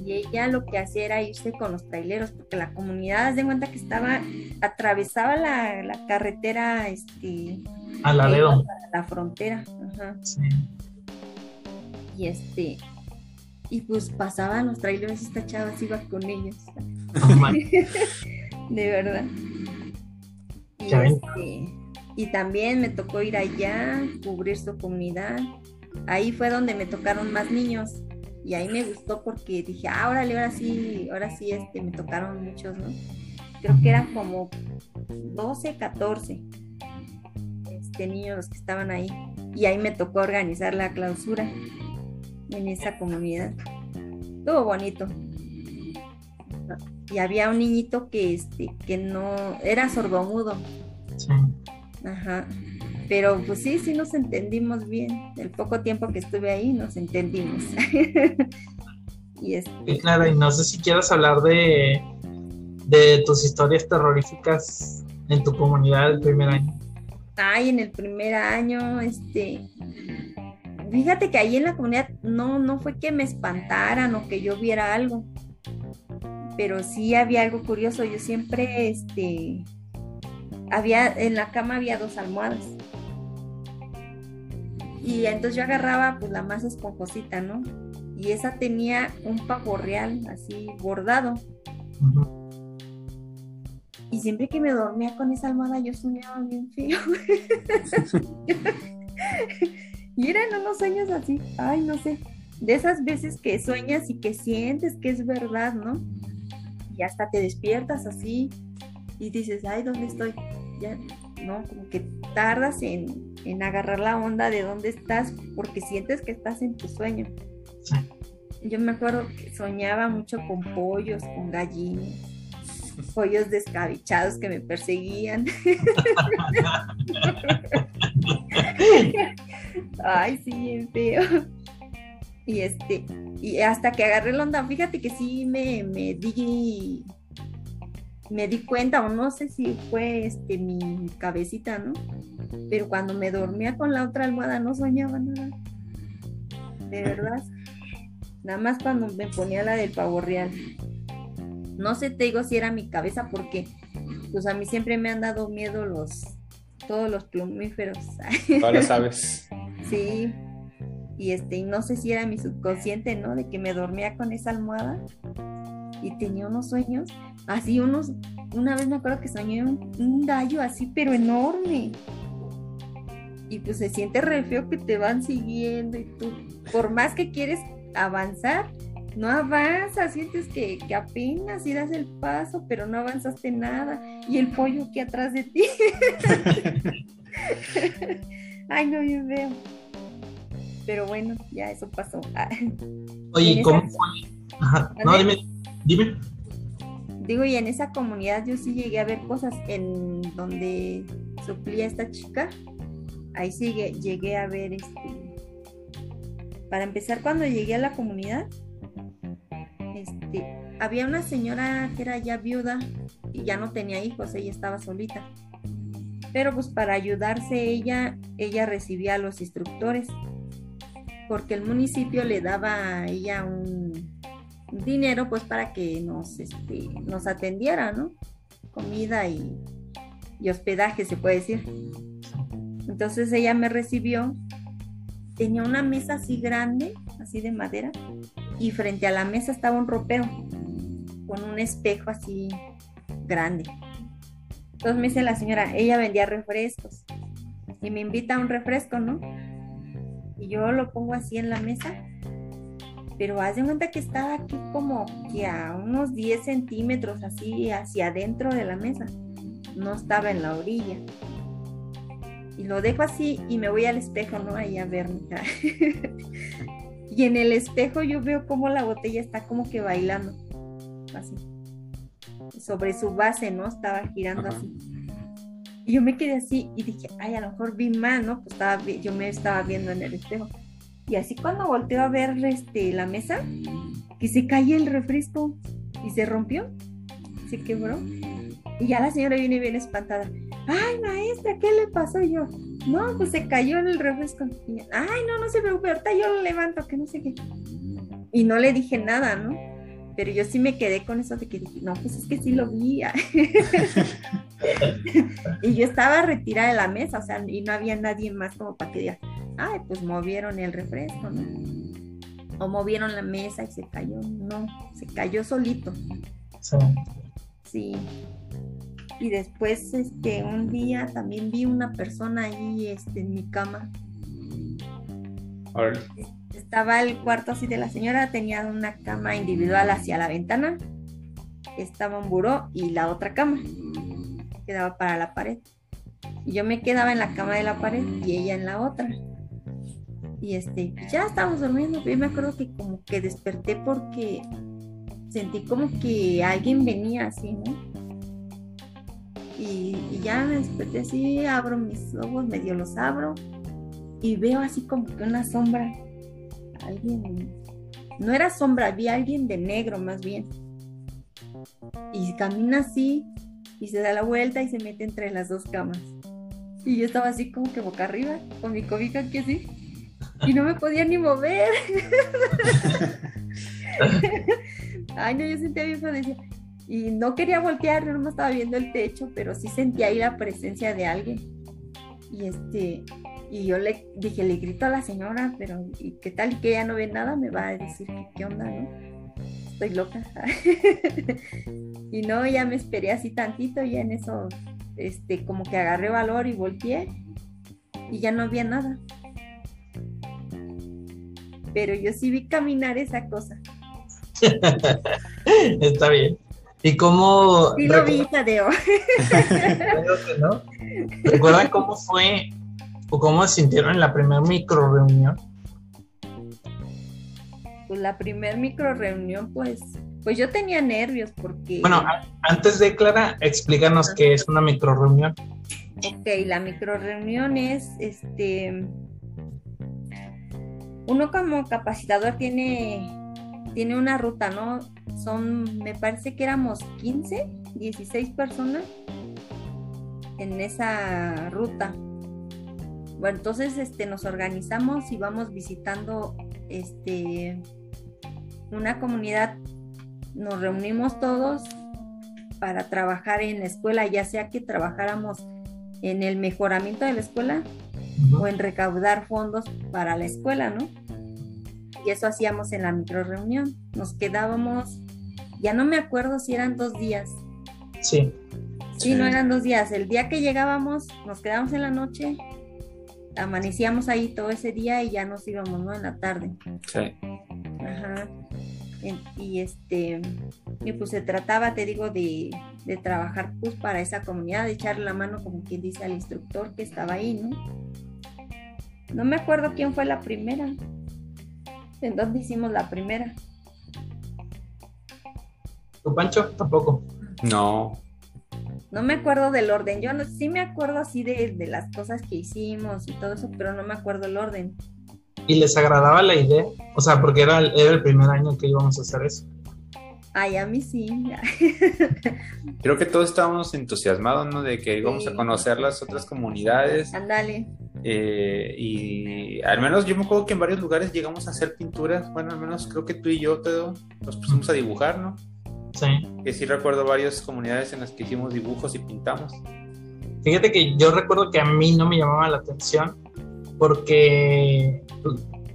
Y ella lo que hacía era irse con los traileros, porque la comunidad, de cuenta que estaba, atravesaba la, carretera, este. A la dedo. La frontera. Y este. Y pues pasaban los trailers, esta chava se iba con ellos. de verdad. Y, este, y también me tocó ir allá, cubrir su comunidad ahí fue donde me tocaron más niños y ahí me gustó porque dije, ah, órale, ahora sí, ahora sí, este, me tocaron muchos, ¿no? Creo que eran como 12, 14 este, niños los que estaban ahí y ahí me tocó organizar la clausura en esa comunidad. Estuvo bonito. Y había un niñito que, este, que no, era sordomudo. Sí. Ajá pero pues sí, sí nos entendimos bien. El poco tiempo que estuve ahí nos entendimos. y este... claro, y no sé si quieres hablar de, de tus historias terroríficas en tu comunidad el primer año. Ay, en el primer año, este, fíjate que ahí en la comunidad no, no fue que me espantaran o que yo viera algo, pero sí había algo curioso. Yo siempre, este, había, en la cama había dos almohadas. Y entonces yo agarraba pues la más esponjosita, ¿no? Y esa tenía un pavo real así bordado. Y siempre que me dormía con esa almohada yo soñaba bien feo. y eran unos sueños así, ay, no sé, de esas veces que sueñas y que sientes que es verdad, ¿no? Y hasta te despiertas así y dices, ay, ¿dónde estoy? Ya, ¿no? Como que tardas en, en agarrar la onda de dónde estás porque sientes que estás en tu sueño. Yo me acuerdo que soñaba mucho con pollos, con gallinas pollos descabechados que me perseguían. Ay, sí, bien feo. Y este, y hasta que agarré la onda, fíjate que sí me, me di me di cuenta, o no sé si fue este mi cabecita, ¿no? Pero cuando me dormía con la otra almohada no soñaba nada. De verdad. Nada más cuando me ponía la del pavo real. No sé, te digo si era mi cabeza porque pues a mí siempre me han dado miedo los todos los plumíferos. Todas las aves. sí. Y este, y no sé si era mi subconsciente, ¿no? De que me dormía con esa almohada y tenía unos sueños, así unos, una vez me acuerdo que soñé un, gallo así, pero enorme. Y pues se siente re feo que te van siguiendo y tú, por más que quieres avanzar, no avanzas, sientes que, que, apenas y das el paso, pero no avanzaste nada. Y el pollo aquí atrás de ti. Ay, no, bien veo. Pero bueno, ya eso pasó. Oye, ¿cómo fue? Ajá. No, dime, dime. Digo, y en esa comunidad yo sí llegué a ver cosas en donde suplía esta chica. Ahí sí llegué a ver este. Para empezar, cuando llegué a la comunidad, este, había una señora que era ya viuda y ya no tenía hijos, ella estaba solita. Pero pues para ayudarse ella, ella recibía a los instructores, porque el municipio le daba a ella un, dinero pues para que nos, este, nos atendiera, ¿no? Comida y, y hospedaje, se puede decir. Entonces ella me recibió, tenía una mesa así grande, así de madera, y frente a la mesa estaba un ropero con un espejo así grande. Entonces me dice la señora, ella vendía refrescos y me invita a un refresco, ¿no? Y yo lo pongo así en la mesa, pero haz de cuenta que estaba aquí como que a unos 10 centímetros así hacia adentro de la mesa, no estaba en la orilla. Y lo dejo así y me voy al espejo, ¿no? Ahí a verme. Y en el espejo yo veo como la botella está como que bailando, así. Sobre su base, ¿no? Estaba girando así. Y yo me quedé así y dije, ay, a lo mejor vi mal, ¿no? Pues estaba, yo me estaba viendo en el espejo. Y así cuando volteo a ver este, la mesa, que se cae el refresco y se rompió, se quebró. Y ya la señora viene bien espantada. Ay, maestra, ¿qué le pasó yo? No, pues se cayó en el refresco. Ay, no, no se preocupe, ahorita yo lo levanto, que no sé qué. Y no le dije nada, ¿no? Pero yo sí me quedé con eso de que dije, no, pues es que sí lo vi. y yo estaba retirada de la mesa, o sea, y no había nadie más como para que diga, ay, pues movieron el refresco, ¿no? O movieron la mesa y se cayó. No, se cayó solito. Sí. Sí y después este un día también vi una persona ahí este en mi cama estaba el cuarto así de la señora tenía una cama individual hacia la ventana estaba un buró y la otra cama quedaba para la pared. Y yo me quedaba en la cama de la pared y ella en la otra. Y este ya estábamos durmiendo yo me acuerdo que como que desperté porque sentí como que alguien venía así no y, ya me desperté así, abro mis ojos, medio los abro y veo así como que una sombra, alguien, no era sombra, había alguien de negro más bien. Y camina así y se da la vuelta y se mete entre las dos camas. Y yo estaba así como que boca arriba, con mi cobija aquí así. Y no me podía ni mover. Ay, no, yo sentía bien y no quería voltear, no me estaba viendo el techo, pero sí sentía ahí la presencia de alguien. Y este, y yo le dije, le grito a la señora, pero ¿y qué tal? Y que ella no ve nada, me va a decir que qué onda, ¿no? Estoy loca. y no, ya me esperé así tantito, y en eso, este, como que agarré valor y volteé, y ya no había nada. Pero yo sí vi caminar esa cosa. Está bien. ¿Y cómo... Sí lo vi, Tadeo. ¿no? ¿Recuerdan cómo fue o cómo se sintieron en la primera micro reunión? Pues la primera micro reunión, pues, pues yo tenía nervios porque... Bueno, antes de Clara, explícanos qué es una micro reunión. Ok, la micro reunión es, este, uno como capacitador tiene, tiene una ruta, ¿no? Son, me parece que éramos 15, 16 personas en esa ruta. Bueno, entonces este, nos organizamos y vamos visitando este, una comunidad, nos reunimos todos para trabajar en la escuela, ya sea que trabajáramos en el mejoramiento de la escuela o en recaudar fondos para la escuela, ¿no? Y eso hacíamos en la micro reunión. Nos quedábamos, ya no me acuerdo si eran dos días. Sí. Sí, no eran dos días. El día que llegábamos, nos quedábamos en la noche, amanecíamos ahí todo ese día y ya nos íbamos, ¿no? En la tarde. Sí. Ajá. Y este, y pues se trataba, te digo, de, de trabajar pues para esa comunidad, de echarle la mano como quien dice al instructor que estaba ahí, ¿no? No me acuerdo quién fue la primera. ¿En dónde hicimos la primera? ¿Tu Pancho? Tampoco. No. No me acuerdo del orden. Yo no, sí me acuerdo así de, de, las cosas que hicimos y todo eso, pero no me acuerdo el orden. ¿Y les agradaba la idea? O sea, porque era, era el primer año que íbamos a hacer eso. Ay, a mí sí. Creo que todos estábamos entusiasmados, ¿no? De que íbamos Sí. a conocer las otras comunidades. Ándale. eh, y al menos yo me acuerdo que en varios lugares llegamos a hacer pinturas. Bueno, al menos creo que tú y yo, Tedo, nos pusimos a dibujar, ¿no? Sí. Que sí recuerdo varias comunidades en las que hicimos dibujos y pintamos. Fíjate que yo recuerdo que a mí no me llamaba la atención porque,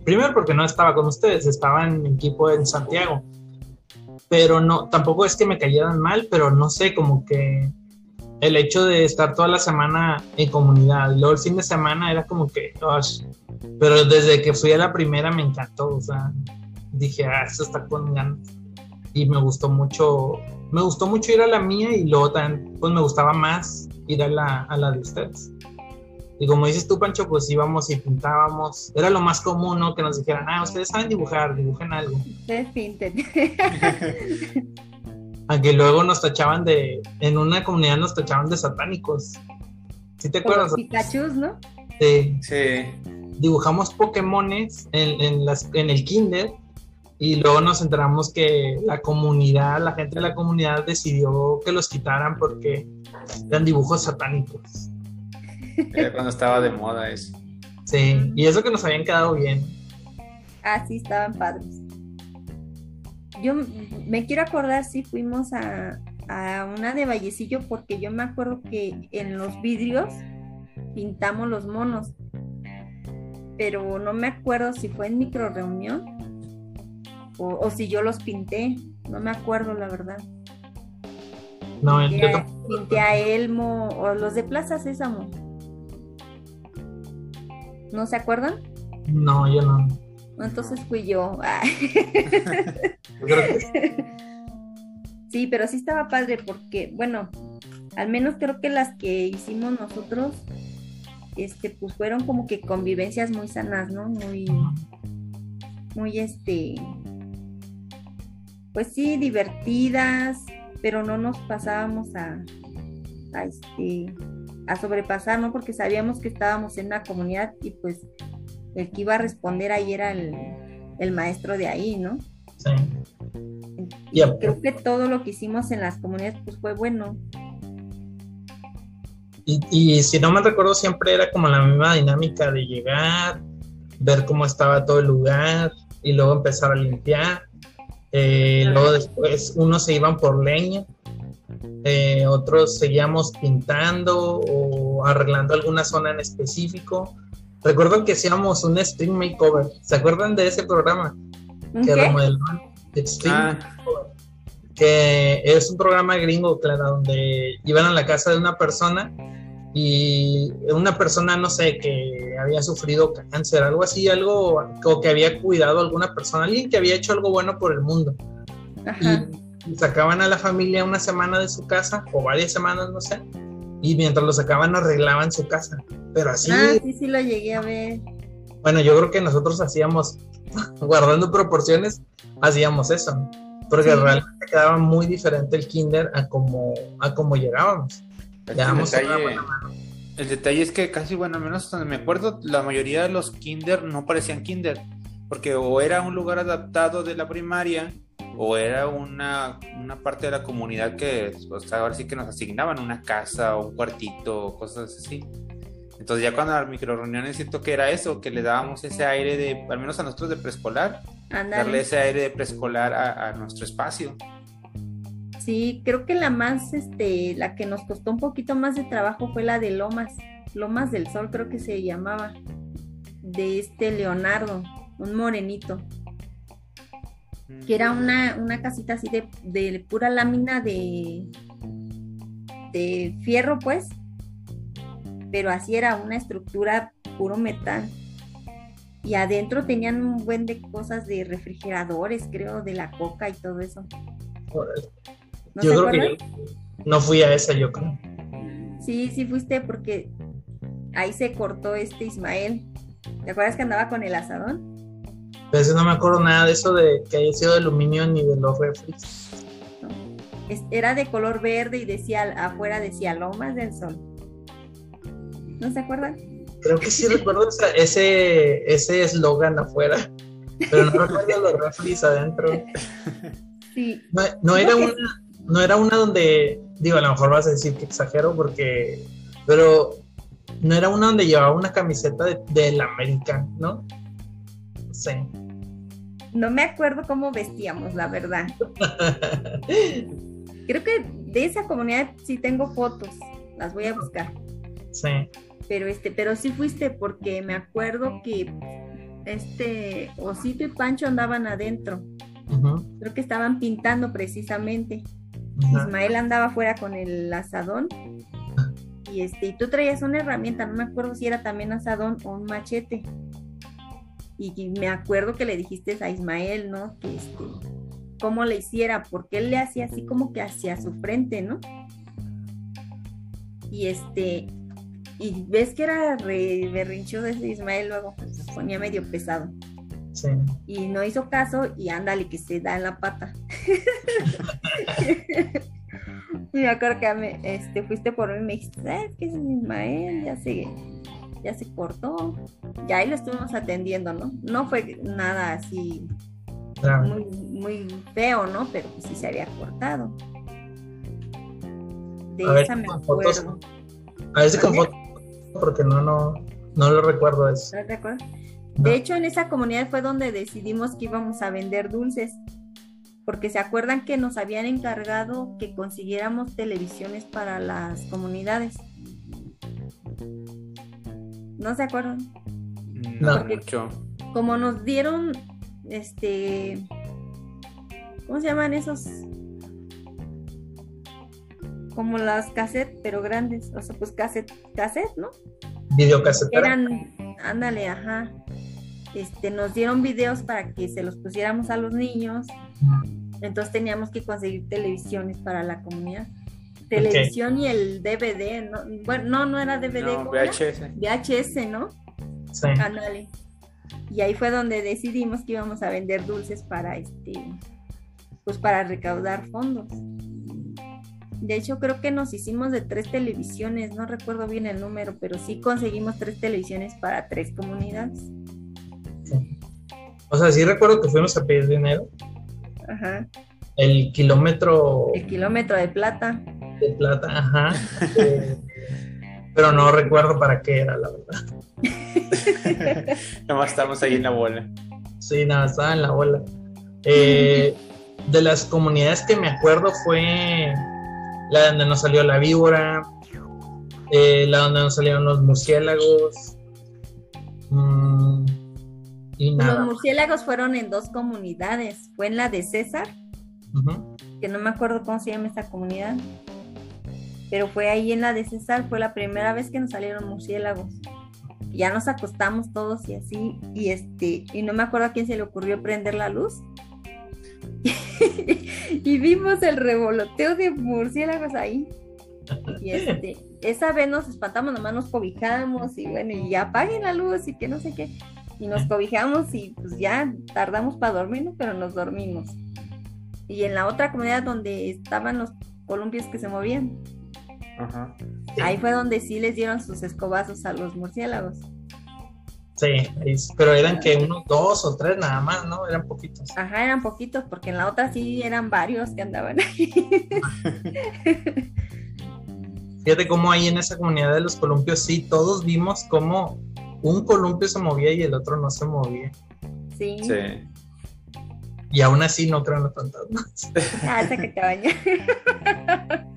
primero porque no estaba con ustedes, estaba en mi equipo en Santiago, pero no, tampoco es que me cayeran mal, pero no sé, como que el hecho de estar toda la semana en comunidad luego el fin de semana era como que, "Osh". pero desde que fui a la primera me encantó, o sea, dije, ah, eso está con ganas. Y me gustó mucho, me gustó mucho ir a la mía y luego también, pues me gustaba más ir a la, a la de ustedes. Y como dices tú, Pancho, pues íbamos y pintábamos. Era lo más común, ¿no? Que nos dijeran, ah, ustedes saben dibujar, dibujen algo. Ustedes pinten. Aunque luego nos tachaban de, en una comunidad nos tachaban de satánicos. ¿Sí te acuerdas? los Pikachus, ¿no? De- Sí. dibujamos Pokémones en, en, las, en el kinder y luego nos enteramos que la comunidad, la gente de la comunidad decidió que los quitaran porque eran dibujos satánicos. Era cuando estaba de moda eso. Sí, y eso que nos habían quedado bien. Ah, sí, estaban padres. Yo me quiero acordar si fuimos a, a una de Vallecillo porque yo me acuerdo que en los vidrios pintamos los monos, pero no me acuerdo si fue en micro reunión o, o si yo los pinté, no me acuerdo la verdad. No, yo Pinté a, pinté a Elmo o los de Plaza Sésamo. ¿No se acuerdan? No, yo no. Entonces fui yo. Sí, pero sí estaba padre porque, bueno, al menos creo que las que hicimos nosotros, este, pues fueron como que convivencias muy sanas, ¿no? Muy, muy, este, pues sí, divertidas, pero no nos pasábamos a, a este, a sobrepasar, ¿no? Porque sabíamos que estábamos en una comunidad y pues el que iba a responder ahí era el, el maestro de ahí, ¿no? sí. Y creo que todo lo que hicimos en las comunidades pues fue bueno. Y, y si no me recuerdo, siempre era como la misma dinámica de llegar, ver cómo estaba todo el lugar y luego empezar a limpiar. Eh, luego después unos se iban por leña eh, otros seguíamos pintando o arreglando alguna zona en específico. Recuerdo que hacíamos un Spring Makeover. ¿Se acuerdan de ese programa? Que remodelaban Ah. Makeover. Que es un programa gringo, claro, donde iban a la casa de una persona y una persona, no sé, que había sufrido cáncer, algo así, algo, o que había cuidado a alguna persona, alguien que había hecho algo bueno por el mundo. Ajá. Y sacaban a la familia una semana de su casa, o varias semanas, no sé, y mientras lo sacaban arreglaban su casa. Pero así, Ah, sí, sí lo llegué a ver. bueno, yo creo que nosotros hacíamos, guardando proporciones, hacíamos eso, porque Sí. realmente quedaba muy diferente el kinder a como, a como llegábamos. El detalle, buena mano. el detalle es que casi, bueno, al menos donde me acuerdo, la mayoría de los kinder no parecían kinder, porque o era un lugar adaptado de la primaria, o era una, una parte de la comunidad que, o sea, ahora sí que nos asignaban una casa o un cuartito o cosas así. Entonces ya cuando las micro reuniones siento que era eso, que le dábamos ese aire de, al menos a nosotros de preescolar, darle ese aire de preescolar a, a nuestro espacio. Sí, creo que la más, este, la que nos costó un poquito más de trabajo fue la de Lomas, Lomas del Sol, creo que se llamaba, de este Leonardo, un morenito, que era una, una casita así de, de pura lámina de, de fierro, pues, pero así era una estructura puro metal. Y adentro tenían un buen de cosas de refrigeradores, creo, de la coca y todo eso. ¿No yo creo acuerdan? que no fui a esa, yo creo. Sí, sí fuiste porque ahí se cortó este Ismael. ¿Te acuerdas que andaba con el asadón? Ese no me acuerdo nada de eso de que haya sido de aluminio ni de los refris. Es- Era de color verde y decía afuera decía Lomas del Sol. ¿No se acuerdan? Creo que sí recuerdo esa- ese ese eslogan afuera, pero no recuerdo los refris adentro. Sí, No, era que- una, no era una donde, digo, a lo mejor vas a decir que exagero porque, pero no era una donde llevaba una camiseta de, del América, ¿no? Sé. no me acuerdo cómo vestíamos, la verdad. Creo que de esa comunidad sí tengo fotos, las voy a buscar. sí. Pero este, pero sí fuiste porque me acuerdo que este Osito y Pancho andaban adentro. Creo que estaban pintando precisamente. Ismael andaba afuera con el asadón y este y tú traías una herramienta, no me acuerdo si era también asadón o un machete. Y, y me acuerdo que le dijiste a Ismael, ¿no? Que este cómo le hiciera, porque él le hacía así como que hacia su frente, ¿no? Y este y ves que era re berrinchudo ese Ismael luego se ponía medio pesado Sí. y no hizo caso y ándale que se da en la pata. y me acuerdo que me, este, fuiste por mí y me dijiste, ¿sabes qué es Ismael? Ya se, ya se cortó. Ya ahí lo estuvimos atendiendo, ¿no? No fue nada así Claro. muy, muy feo, ¿no? Pero pues sí se había cortado. De A ver, esa me con fotos. acuerdo. A ver si con foto, porque no, no, no lo recuerdo eso. ¿No te acuerdas? No. De hecho, en esa comunidad fue donde decidimos que íbamos a vender dulces, porque se acuerdan que nos habían encargado que consiguiéramos televisiones para las comunidades. ¿No se acuerdan? No, mucho. Como nos dieron, este, ¿cómo se llaman esos? Como las cassettes, pero grandes, o sea, pues cassette, cassette, ¿no? Videocasetera. eran, ándale, ajá. Este, nos dieron videos para que se los pusiéramos a los niños. Entonces teníamos que conseguir televisiones para la comunidad. Televisión y el DVD, ¿no? Bueno, no, no era DVD, No. VHS. VHS, ¿no? Sí. Ándale. Y ahí fue donde decidimos que íbamos a vender dulces para este, pues para recaudar fondos. De hecho, creo que nos hicimos de tres televisiones, no recuerdo bien el número, pero sí conseguimos tres televisiones para tres comunidades. O sea, sí recuerdo que fuimos a pedir dinero. Ajá. El kilómetro El kilómetro de plata. de plata, ajá. Eh, pero no recuerdo para qué era, la verdad. Nomás estamos ahí en la bola. Sí, nada, estaba en la bola. Eh, de las comunidades que me acuerdo fue la donde nos salió la víbora, eh, la donde nos salieron los murciélagos. Mm, y nada. Los murciélagos fueron en dos comunidades. Fue en la de César, que no me acuerdo cómo se llama esta comunidad. Pero fue ahí en la de César, fue la primera vez que nos salieron murciélagos. Ya nos acostamos todos y así, y este, y no me acuerdo a quién se le ocurrió prender la luz. y vimos el revoloteo de murciélagos ahí. Y este, esa vez nos espantamos, nomás nos cobijamos y bueno, y ya apaguen la luz y que no sé qué. Y nos cobijamos y pues ya tardamos para dormirnos, pero nos dormimos. Y en la otra comunidad donde estaban los columpios que se movían, Ajá. ahí fue donde sí les dieron sus escobazos a los murciélagos. Sí. pero eran que unos dos o tres nada más, ¿no? Eran poquitos. Ajá, eran poquitos, porque en la otra sí eran varios que andaban ahí. Fíjate cómo ahí en esa comunidad de los columpios, sí, todos vimos cómo un columpio se movía y el otro no se movía. Sí. Sí. Y aún así no creo en los fantasmas. Ah, que te baña.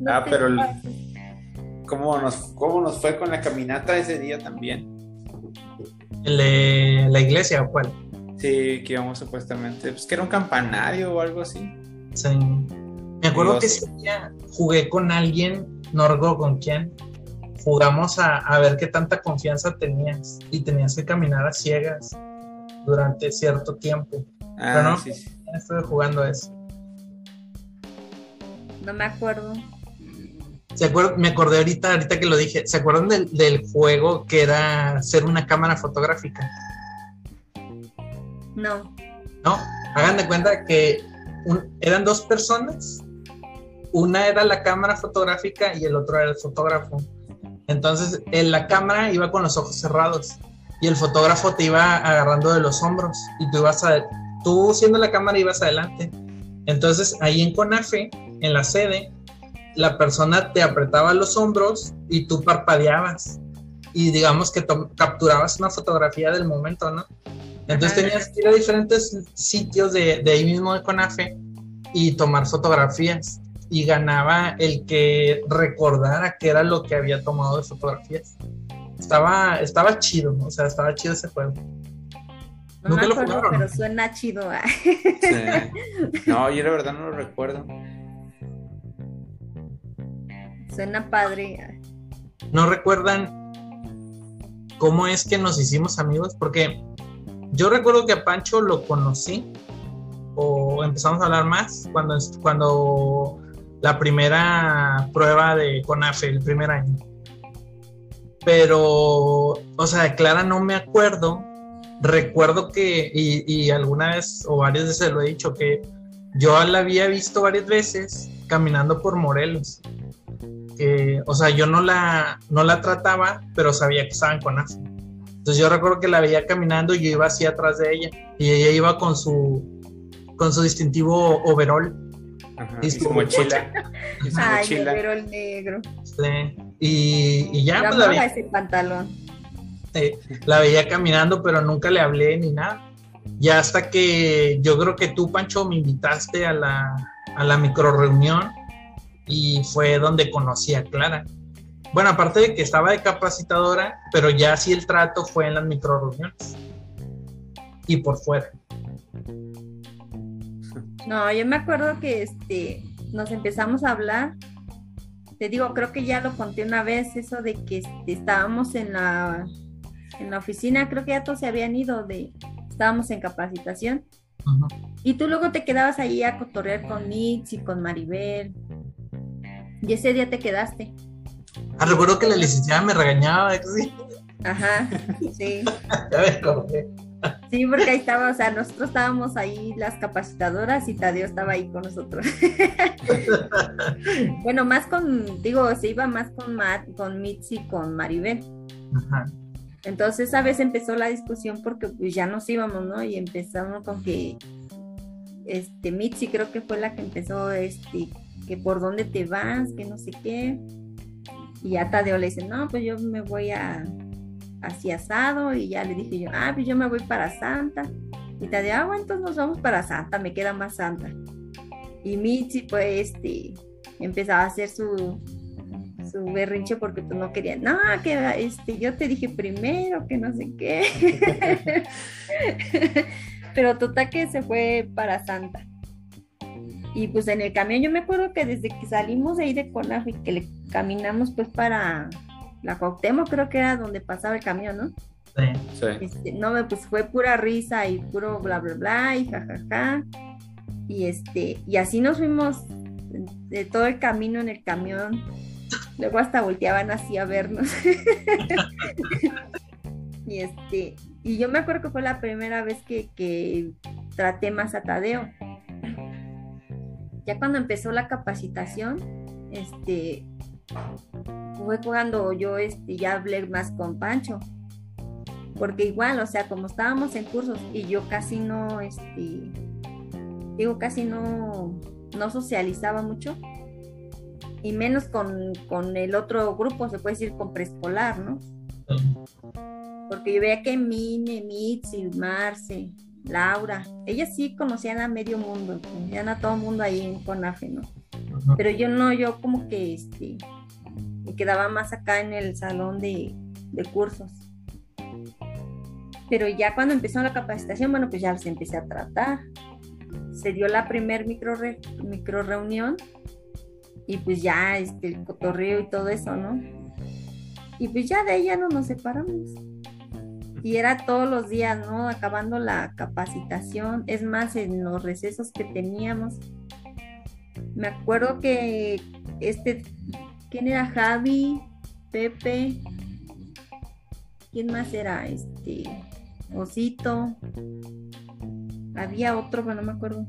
No Ah, pero el-. ¿Cómo nos, ¿Cómo nos fue con la caminata ese día también? ¿El de la iglesia o cuál? Sí, que íbamos supuestamente, pues que era un campanario o algo así. Sí. Me acuerdo que ese día jugué con alguien, no recuerdo con quién. Jugamos a, a ver qué tanta confianza tenías y tenías que caminar a ciegas durante cierto tiempo. Ah, Pero no. sí, sí. Estuve jugando a eso. No me acuerdo. ¿Se acuerdan? Me acordé ahorita, ahorita que lo dije. ¿Se acuerdan del, del juego que era ser una cámara fotográfica? No. ¿No? Hagan de cuenta que un- eran dos personas. Una era la cámara fotográfica y el otro era el fotógrafo. Entonces, en la cámara iba con los ojos cerrados y el fotógrafo te iba agarrando de los hombros y tú ibas a, tú siendo la cámara ibas adelante. Entonces, ahí en Conafe, en la sede, la persona te apretaba los hombros y tú parpadeabas y digamos que capturabas una fotografía del momento, ¿no? Entonces Ajá. tenías que ir a diferentes sitios de, de ahí mismo de Conafe y tomar fotografías y ganaba el que recordara qué era lo que había tomado de fotografías. Estaba, estaba chido, ¿no? o sea, estaba chido ese juego. No ¿Nunca me lo acuerdo, jugaron? pero suena chido. ah. Sí. No, yo la verdad no lo recuerdo. Suena padre. ah. ¿No recuerdan cómo es que nos hicimos amigos? Porque yo recuerdo que a Pancho lo conocí o empezamos a hablar más cuando, cuando la primera prueba de CONAFE, el primer año. Pero, o sea, de Clara no me acuerdo. Recuerdo que, y, y alguna vez o varias veces lo he dicho, que yo la había visto varias veces caminando por Morelos. Que, o sea, yo no la, no la trataba, pero sabía que estaba en CONAFE. Entonces yo recuerdo que la veía caminando y yo iba así atrás de ella. Y ella iba con su, con su distintivo overall. Ajá. Y Y su mochila. Y su Ay, mochila. pero el negro. Sí. Y, y ya, pues la amaba veía, ese pantalón. eh, la veía caminando, pero nunca le hablé ni nada. Ya hasta que yo creo que tú, Pancho, me invitaste a la, a la micro reunión y fue donde conocí a Clara. Bueno, aparte de que estaba de capacitadora, pero ya sí el trato fue en las micro reuniones y por fuera. No, yo me acuerdo que este nos empezamos a hablar. Te digo, creo que ya lo conté una vez, eso de que este, estábamos en la en la oficina, creo que ya todos se habían ido de estábamos en capacitación Ujú. y tú luego te quedabas ahí a cotorrear con Nitz y con Maribel. Y ese día te quedaste. Ah, recuerdo que la licenciada me regañaba. sí, Ajá, sí. ya me acordé. Sí, porque ahí estaba, o sea, nosotros estábamos ahí las capacitadoras y Tadeo estaba ahí con nosotros. bueno, más con, digo, se iba más con Matt, con Mitzi y con Maribel. Ajá. Entonces esa vez empezó la discusión porque pues ya nos íbamos, ¿no? Y empezamos con que este Mitzi creo que fue la que empezó este que por dónde te vas, que no sé qué. Y ya Tadeo le dice, "No, pues yo me voy a hacia asado" y ya le dije yo, "Ah, pues yo me voy para Santa." Y Tadeo, "Ah, bueno, entonces nos vamos para Santa, me queda más Santa." Y Mitzi pues este empezaba a hacer su, su berrinche porque pues no quería, no, que este, yo te dije primero, que no sé qué. Pero total que se fue para Santa. Y pues en el camión, yo me acuerdo que desde que salimos de ahí de Conaf y que le caminamos pues para la Cuauhtémoc, creo que era donde pasaba el camión, ¿no? Sí. Este, no, pues fue pura risa y puro bla, bla, bla y jajaja. Y este, y así nos fuimos de todo el camino en el camión. Luego hasta volteaban así a vernos. y este, y yo me acuerdo que fue la primera vez que, que traté más a Tadeo. Ya cuando empezó la capacitación, este, fue cuando yo este, ya hablé más con Pancho. Porque igual, o sea, como estábamos en cursos y yo casi no, este, digo, casi no, no socializaba mucho. Y menos con, con el otro grupo, se puede decir con preescolar, ¿no? Porque yo veía que Mine, Mitzi, Marce, Laura, ellas sí conocían a medio mundo, conocían a todo el mundo ahí en Conafe, ¿no? Pero yo no, yo como que este, me quedaba más acá en el salón de, de cursos. Pero ya cuando empezó la capacitación, bueno, pues ya los empecé a tratar. Se dio la primer micro, micro reunión y pues ya este, el cotorreo y todo eso, ¿no? Y pues ya de ya no nos separamos. Y era todos los días, ¿no? Acabando la capacitación. Es más, en los recesos que teníamos. Me acuerdo que este, ¿quién era Javi? Pepe. ¿Quién más era? Este, Osito. Había otro, pero no me acuerdo.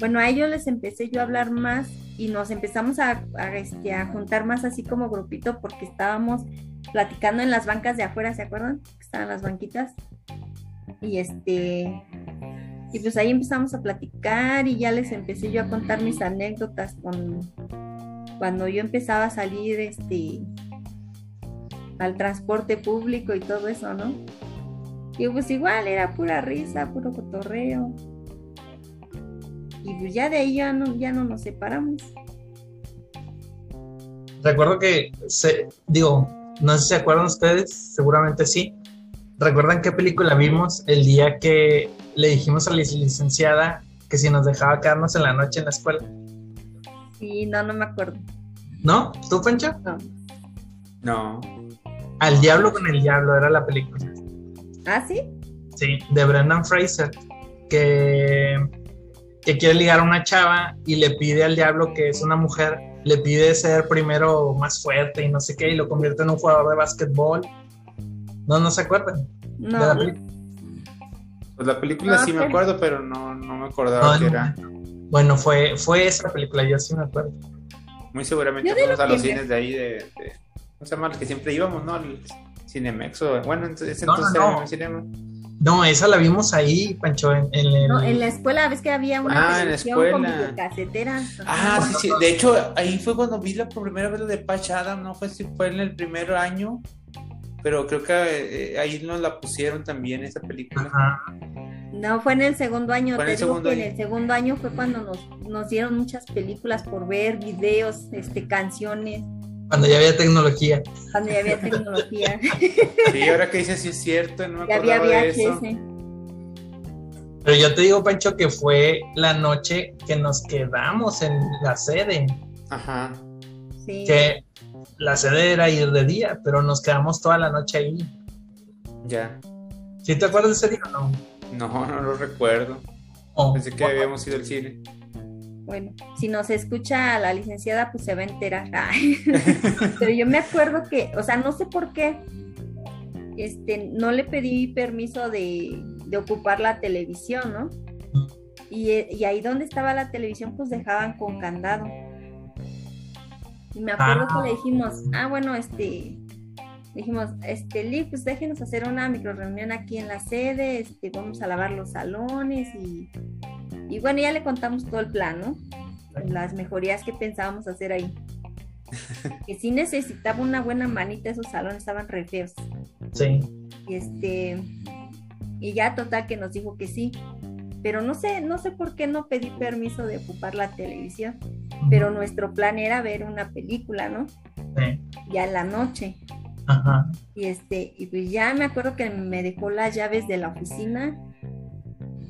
Bueno, a ellos les empecé yo a hablar más y nos empezamos a, a, este, a juntar más así como grupito porque estábamos platicando en las bancas de afuera, ¿se acuerdan? Estaban las banquitas. Y este, y pues ahí empezamos a platicar y ya les empecé yo a contar mis anécdotas con cuando yo empezaba a salir este al transporte público y todo eso, ¿no? Y pues igual era pura risa, puro cotorreo. Y pues ya de ahí ya no, ya no nos separamos. Recuerdo que, se, digo, no sé si se acuerdan ustedes, seguramente sí. ¿Recuerdan qué película vimos el día que le dijimos a la licenciada que si nos dejaba quedarnos en la noche en la escuela? Sí, no, no me acuerdo. ¿No? ¿Tú, Pancho? No. No. Al diablo con el diablo era la película. ¿Ah, sí? Sí, de Brendan Fraser, que, que quiere ligar a una chava y le pide al diablo que es una mujer, le pide ser primero más fuerte y no sé qué, y lo convierte en un jugador de básquetbol. No, no se acuerdan. No. De la peli- Pues la película No, sí me acuerdo, pero no, no me acordaba No, que era. Bueno, fue, fue esa película, yo sí me acuerdo. Muy seguramente fuimos lo a los cines de ahí de, de- ¿Cómo se llama? Que siempre íbamos, ¿no? El Cinemex o... Bueno, entonces, entonces no. era un cinema. No, esa la vimos ahí, Pancho, en, en el... No, en la escuela ves que había una Ah, en la escuela. videocasetera. Ah, sí, sí. De hecho, ahí fue cuando vi la primera vez lo de Patch Adam, no fue si fue en el primer año, pero creo que eh, ahí nos la pusieron también esa película. Ajá. No, fue en el segundo año. Fue en Te el digo segundo que en año. el segundo año fue cuando nos, nos dieron muchas películas por ver, videos, este, canciones, Cuando ya había tecnología. cuando ya había tecnología, Sí, ahora que dices sí es cierto, no me ya había acordaba de eso. VHS. Pero yo te digo, Pancho, que fue la noche que nos quedamos en la sede. Ajá. Sí. Que la sede era ir de día, pero nos quedamos toda la noche ahí. Ya. ¿Sí te acuerdas de ese día o no? No, no lo recuerdo. Oh, Pensé que habíamos ido al cine. Bueno, si nos escucha la licenciada, pues se va a enterar. Ay. Pero yo me acuerdo que, o sea, no sé por qué, este, no le pedí permiso de, de ocupar la televisión, ¿no? Y, y ahí donde estaba la televisión, pues dejaban con candado. Y me acuerdo Ah. que le dijimos, ah, bueno, este, dijimos, este, Lee, pues déjenos hacer una micro reunión aquí en la sede, este, vamos a lavar los salones y, y bueno, ya le contamos todo el plan, ¿no? Las mejorías que pensábamos hacer ahí. que sí necesitaba una buena manita, esos salones estaban re feos. Sí. Y este, y ya total que nos dijo que sí. Pero no sé, no sé por qué no pedí permiso de ocupar la televisión, pero nuestro plan era ver una película, ¿no? Sí. Ya en la noche. Ajá. Y este, y pues ya me acuerdo que me dejó las llaves de la oficina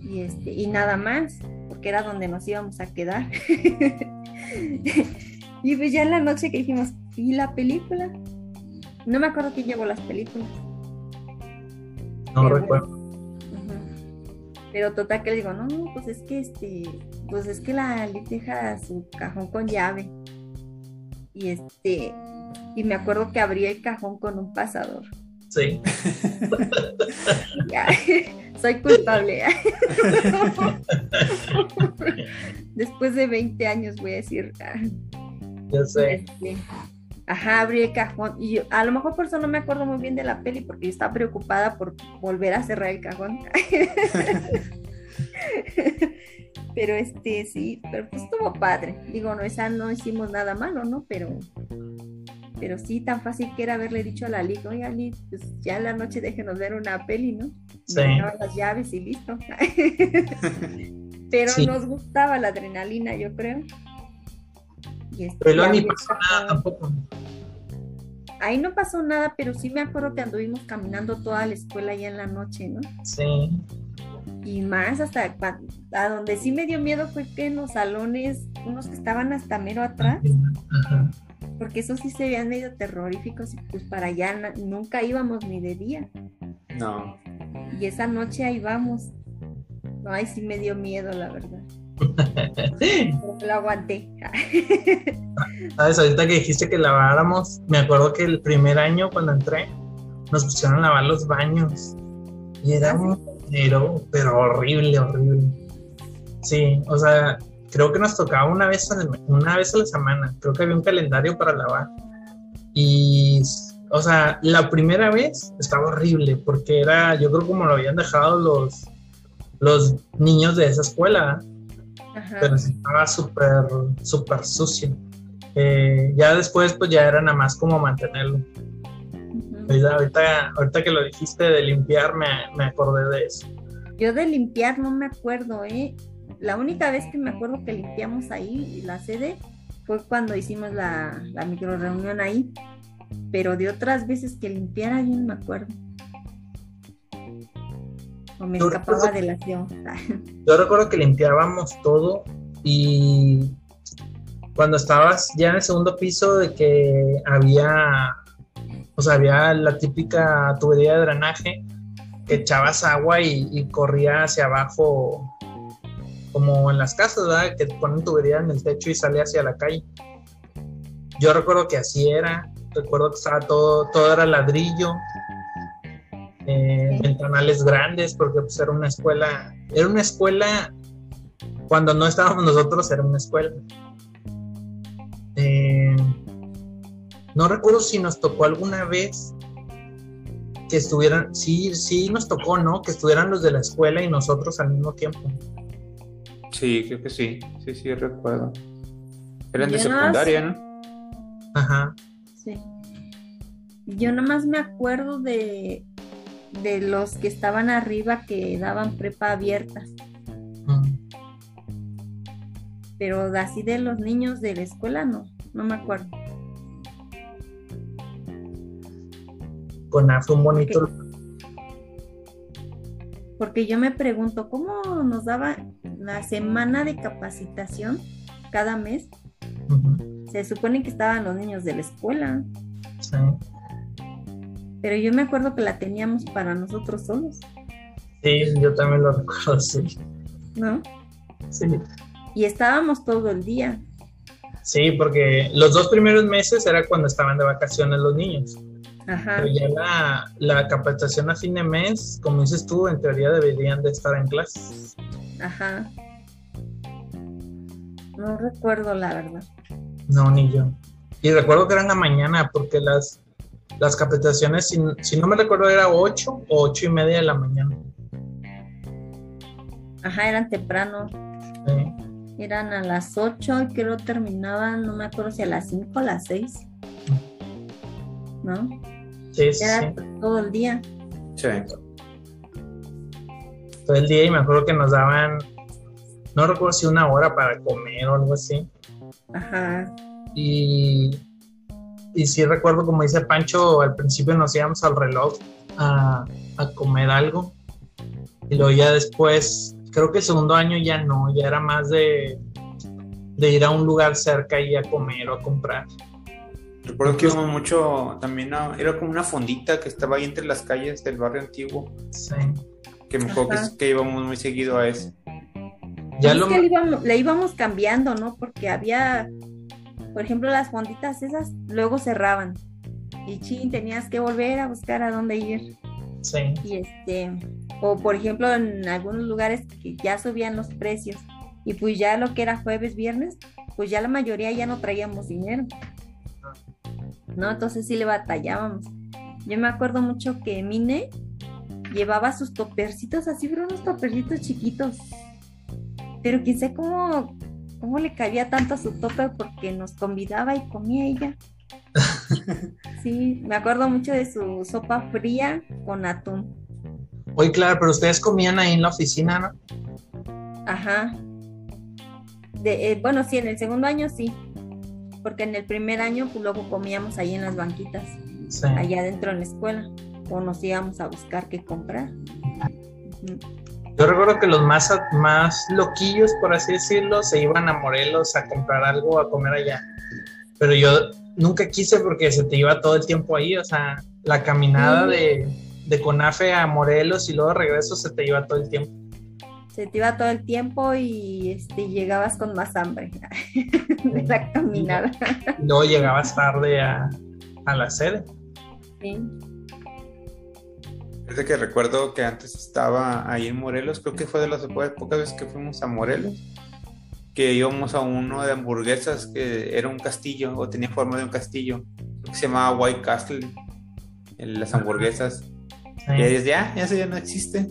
y este, y nada más, porque era donde nos íbamos a quedar. y pues ya en la noche que dijimos, ¿y la película? No me acuerdo quién llevó las películas. No Pero recuerdo. Pero total que le digo, no, pues es que este, pues es que la Liz deja su cajón con llave. Y este, y me acuerdo que abría el cajón con un pasador. Sí. Ya, soy culpable. Después de 20 años voy a decir, Ya sé. este, ajá, abrí el cajón. Y yo, a lo mejor por eso no me acuerdo muy bien de la peli, porque yo estaba preocupada por volver a cerrar el cajón. pero este, sí, pero pues estuvo padre. Digo, no, esa no hicimos nada malo, ¿no? Pero, pero sí, tan fácil que era haberle dicho a la Liga, oye, Ali, pues ya en la noche déjenos ver una peli, ¿no? Sí. Las llaves y listo. pero Sí. nos gustaba la adrenalina, yo creo. Y este, Pero ni pasó nada tampoco. Ahí no pasó nada, pero sí me acuerdo que anduvimos caminando toda la escuela ya en la noche, ¿no? Sí. Y más hasta a donde sí me dio miedo fue que en los salones, unos que estaban hasta mero atrás, Ajá. porque esos sí se veían medio terroríficos y pues para allá nunca íbamos ni de día. No. Y esa noche ahí vamos. No, ahí sí me dio miedo, la verdad. Lo aguanté. Sabes, ahorita que dijiste que laváramos, me acuerdo que el primer año cuando entré, nos pusieron a lavar los baños. Y era ¿Ah, un pero, pero horrible, horrible. Sí, o sea, creo que nos tocaba una vez, a la, una vez a la semana. Creo que había un calendario para lavar. Y, o sea, la primera vez estaba horrible porque era, yo creo como lo habían dejado los, los niños de esa escuela. Ajá. pero estaba súper, súper sucio. Eh, ya después, pues ya era nada más como mantenerlo. Ahorita, ahorita que lo dijiste de limpiar, me, me acordé de eso. Yo de limpiar no me acuerdo, ¿eh? La única vez que me acuerdo que limpiamos ahí la sede fue cuando hicimos la, la micro reunión ahí. Pero de otras veces que limpiara yo no me acuerdo. O me Yo escapaba de la acción. Yo recuerdo que limpiábamos todo y cuando estabas ya en el segundo piso de que había, o sea, había la típica tubería de drenaje que echabas agua y, y corría hacia abajo como en las casas, ¿verdad? Que ponen tubería en el techo y sale hacia la calle. Yo recuerdo que así era, recuerdo que estaba todo, todo era ladrillo, eh, ventanales grandes, porque pues era una escuela, era una escuela, cuando no estábamos nosotros era una escuela. Eh, no recuerdo si nos tocó alguna vez que estuvieran, sí, sí nos tocó, ¿no? Que estuvieran los de la escuela y nosotros al mismo tiempo. Sí, creo que sí. Sí, sí, recuerdo. Eran de Yo secundaria. ¿no? Ajá. Sí. Yo nomás me acuerdo de, de los que estaban arriba que daban prepa abiertas. Pero así de los niños de la escuela no, no me acuerdo. Con un bonito. Porque yo me pregunto, ¿cómo nos daba la semana de capacitación cada mes? Se supone que estaban los niños de la escuela, sí. Pero yo me acuerdo que la teníamos para nosotros solos, Sí, yo también lo recuerdo, sí. ¿no? Sí. Y estábamos todo el día. Sí, porque los dos primeros meses era cuando estaban de vacaciones los niños. Ajá. Pero ya la, la capacitación a fin de mes, como dices tú, en teoría deberían de estar en clases. Ajá. No recuerdo la verdad. No, ni yo. Y recuerdo que era en la mañana, porque las, las capacitaciones, si, si no me recuerdo, era 8 o 8 y media de la mañana. Ajá, eran temprano. Sí. Eran a las 8 y creo terminaban, no me acuerdo si a las 5 o a las 6. ¿No? Sí, sí, Era sí. todo el día. Sí. todo el día y me acuerdo que nos daban, no recuerdo si una hora para comer o algo así. Ajá. Y, y sí recuerdo, como dice Pancho, al principio nos íbamos al reloj a, a comer algo. Y luego ya después, creo que el segundo año ya no, ya era más de, de ir a un lugar cerca y a comer o a comprar. Recuerdo que íbamos mucho, también a- era como una fondita que estaba ahí entre las calles del barrio antiguo, Sí. que me acuerdo que, que íbamos muy seguido a eso. Ya Es lo, que le íbamos, le íbamos cambiando, ¿no? Porque había, por ejemplo, las fonditas esas luego cerraban. Y chin, tenías que volver a buscar a dónde ir. sí. Y este, o por ejemplo, en algunos lugares que ya subían los precios. Y pues ya lo que era jueves, viernes, pues ya la mayoría ya no traíamos dinero. ¿No? Entonces sí le batallábamos. Yo me acuerdo mucho que Mine llevaba sus topercitos así, pero unos topercitos chiquitos. Pero quién sabe cómo, le cabía tanto a su topper porque nos convidaba y comía ella. Sí, me acuerdo mucho de su sopa fría con atún. Oye, claro, pero ustedes comían ahí en la oficina, ¿no? Ajá. De, eh, bueno, sí, en el segundo año sí. Porque en el primer año, pues luego comíamos ahí en las banquitas, Sí. allá adentro en la escuela. O nos íbamos a buscar qué comprar. Ujú. Yo recuerdo que los más, más loquillos, por así decirlo, se iban a Morelos a comprar algo, a comer allá. Pero yo nunca quise porque se te iba todo el tiempo ahí, o sea, la caminada Mm. de, de Conafe a Morelos y luego de regreso se te iba todo el tiempo. Se te iba todo el tiempo y este, llegabas con más hambre de la caminada. Y luego llegabas tarde a, a la sede. Sí. Desde que recuerdo que antes estaba ahí en Morelos, creo que fue de las po- pocas veces que fuimos a Morelos, que íbamos a uno de hamburguesas que era un castillo o tenía forma de un castillo, creo que se llamaba White Castle, en las hamburguesas. Sí. Y ahí desde, ah, eso ya no existe.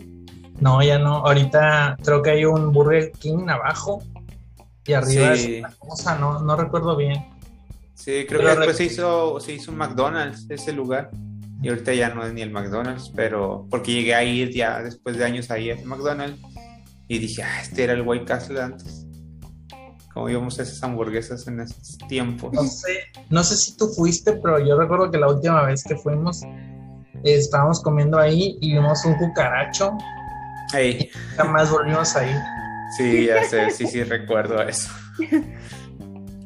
No, ya no. Ahorita creo que hay un Burger King abajo y arriba Sí. es otra cosa, no, no recuerdo bien. Sí, creo Pero que después se hizo, se hizo un McDonald's ese lugar. Y ahorita ya no es ni el McDonald's, pero porque llegué a ir ya después de años ahí a ese McDonald's y dije, ah, este era el White Castle antes. Como íbamos a esas hamburguesas en esos tiempos. No sé, no sé si tú fuiste, pero yo recuerdo que la última vez que fuimos eh, estábamos comiendo ahí y vimos un cucaracho. Ey, Jamás volvimos ahí. sí, ya sé, sí, sí, recuerdo eso.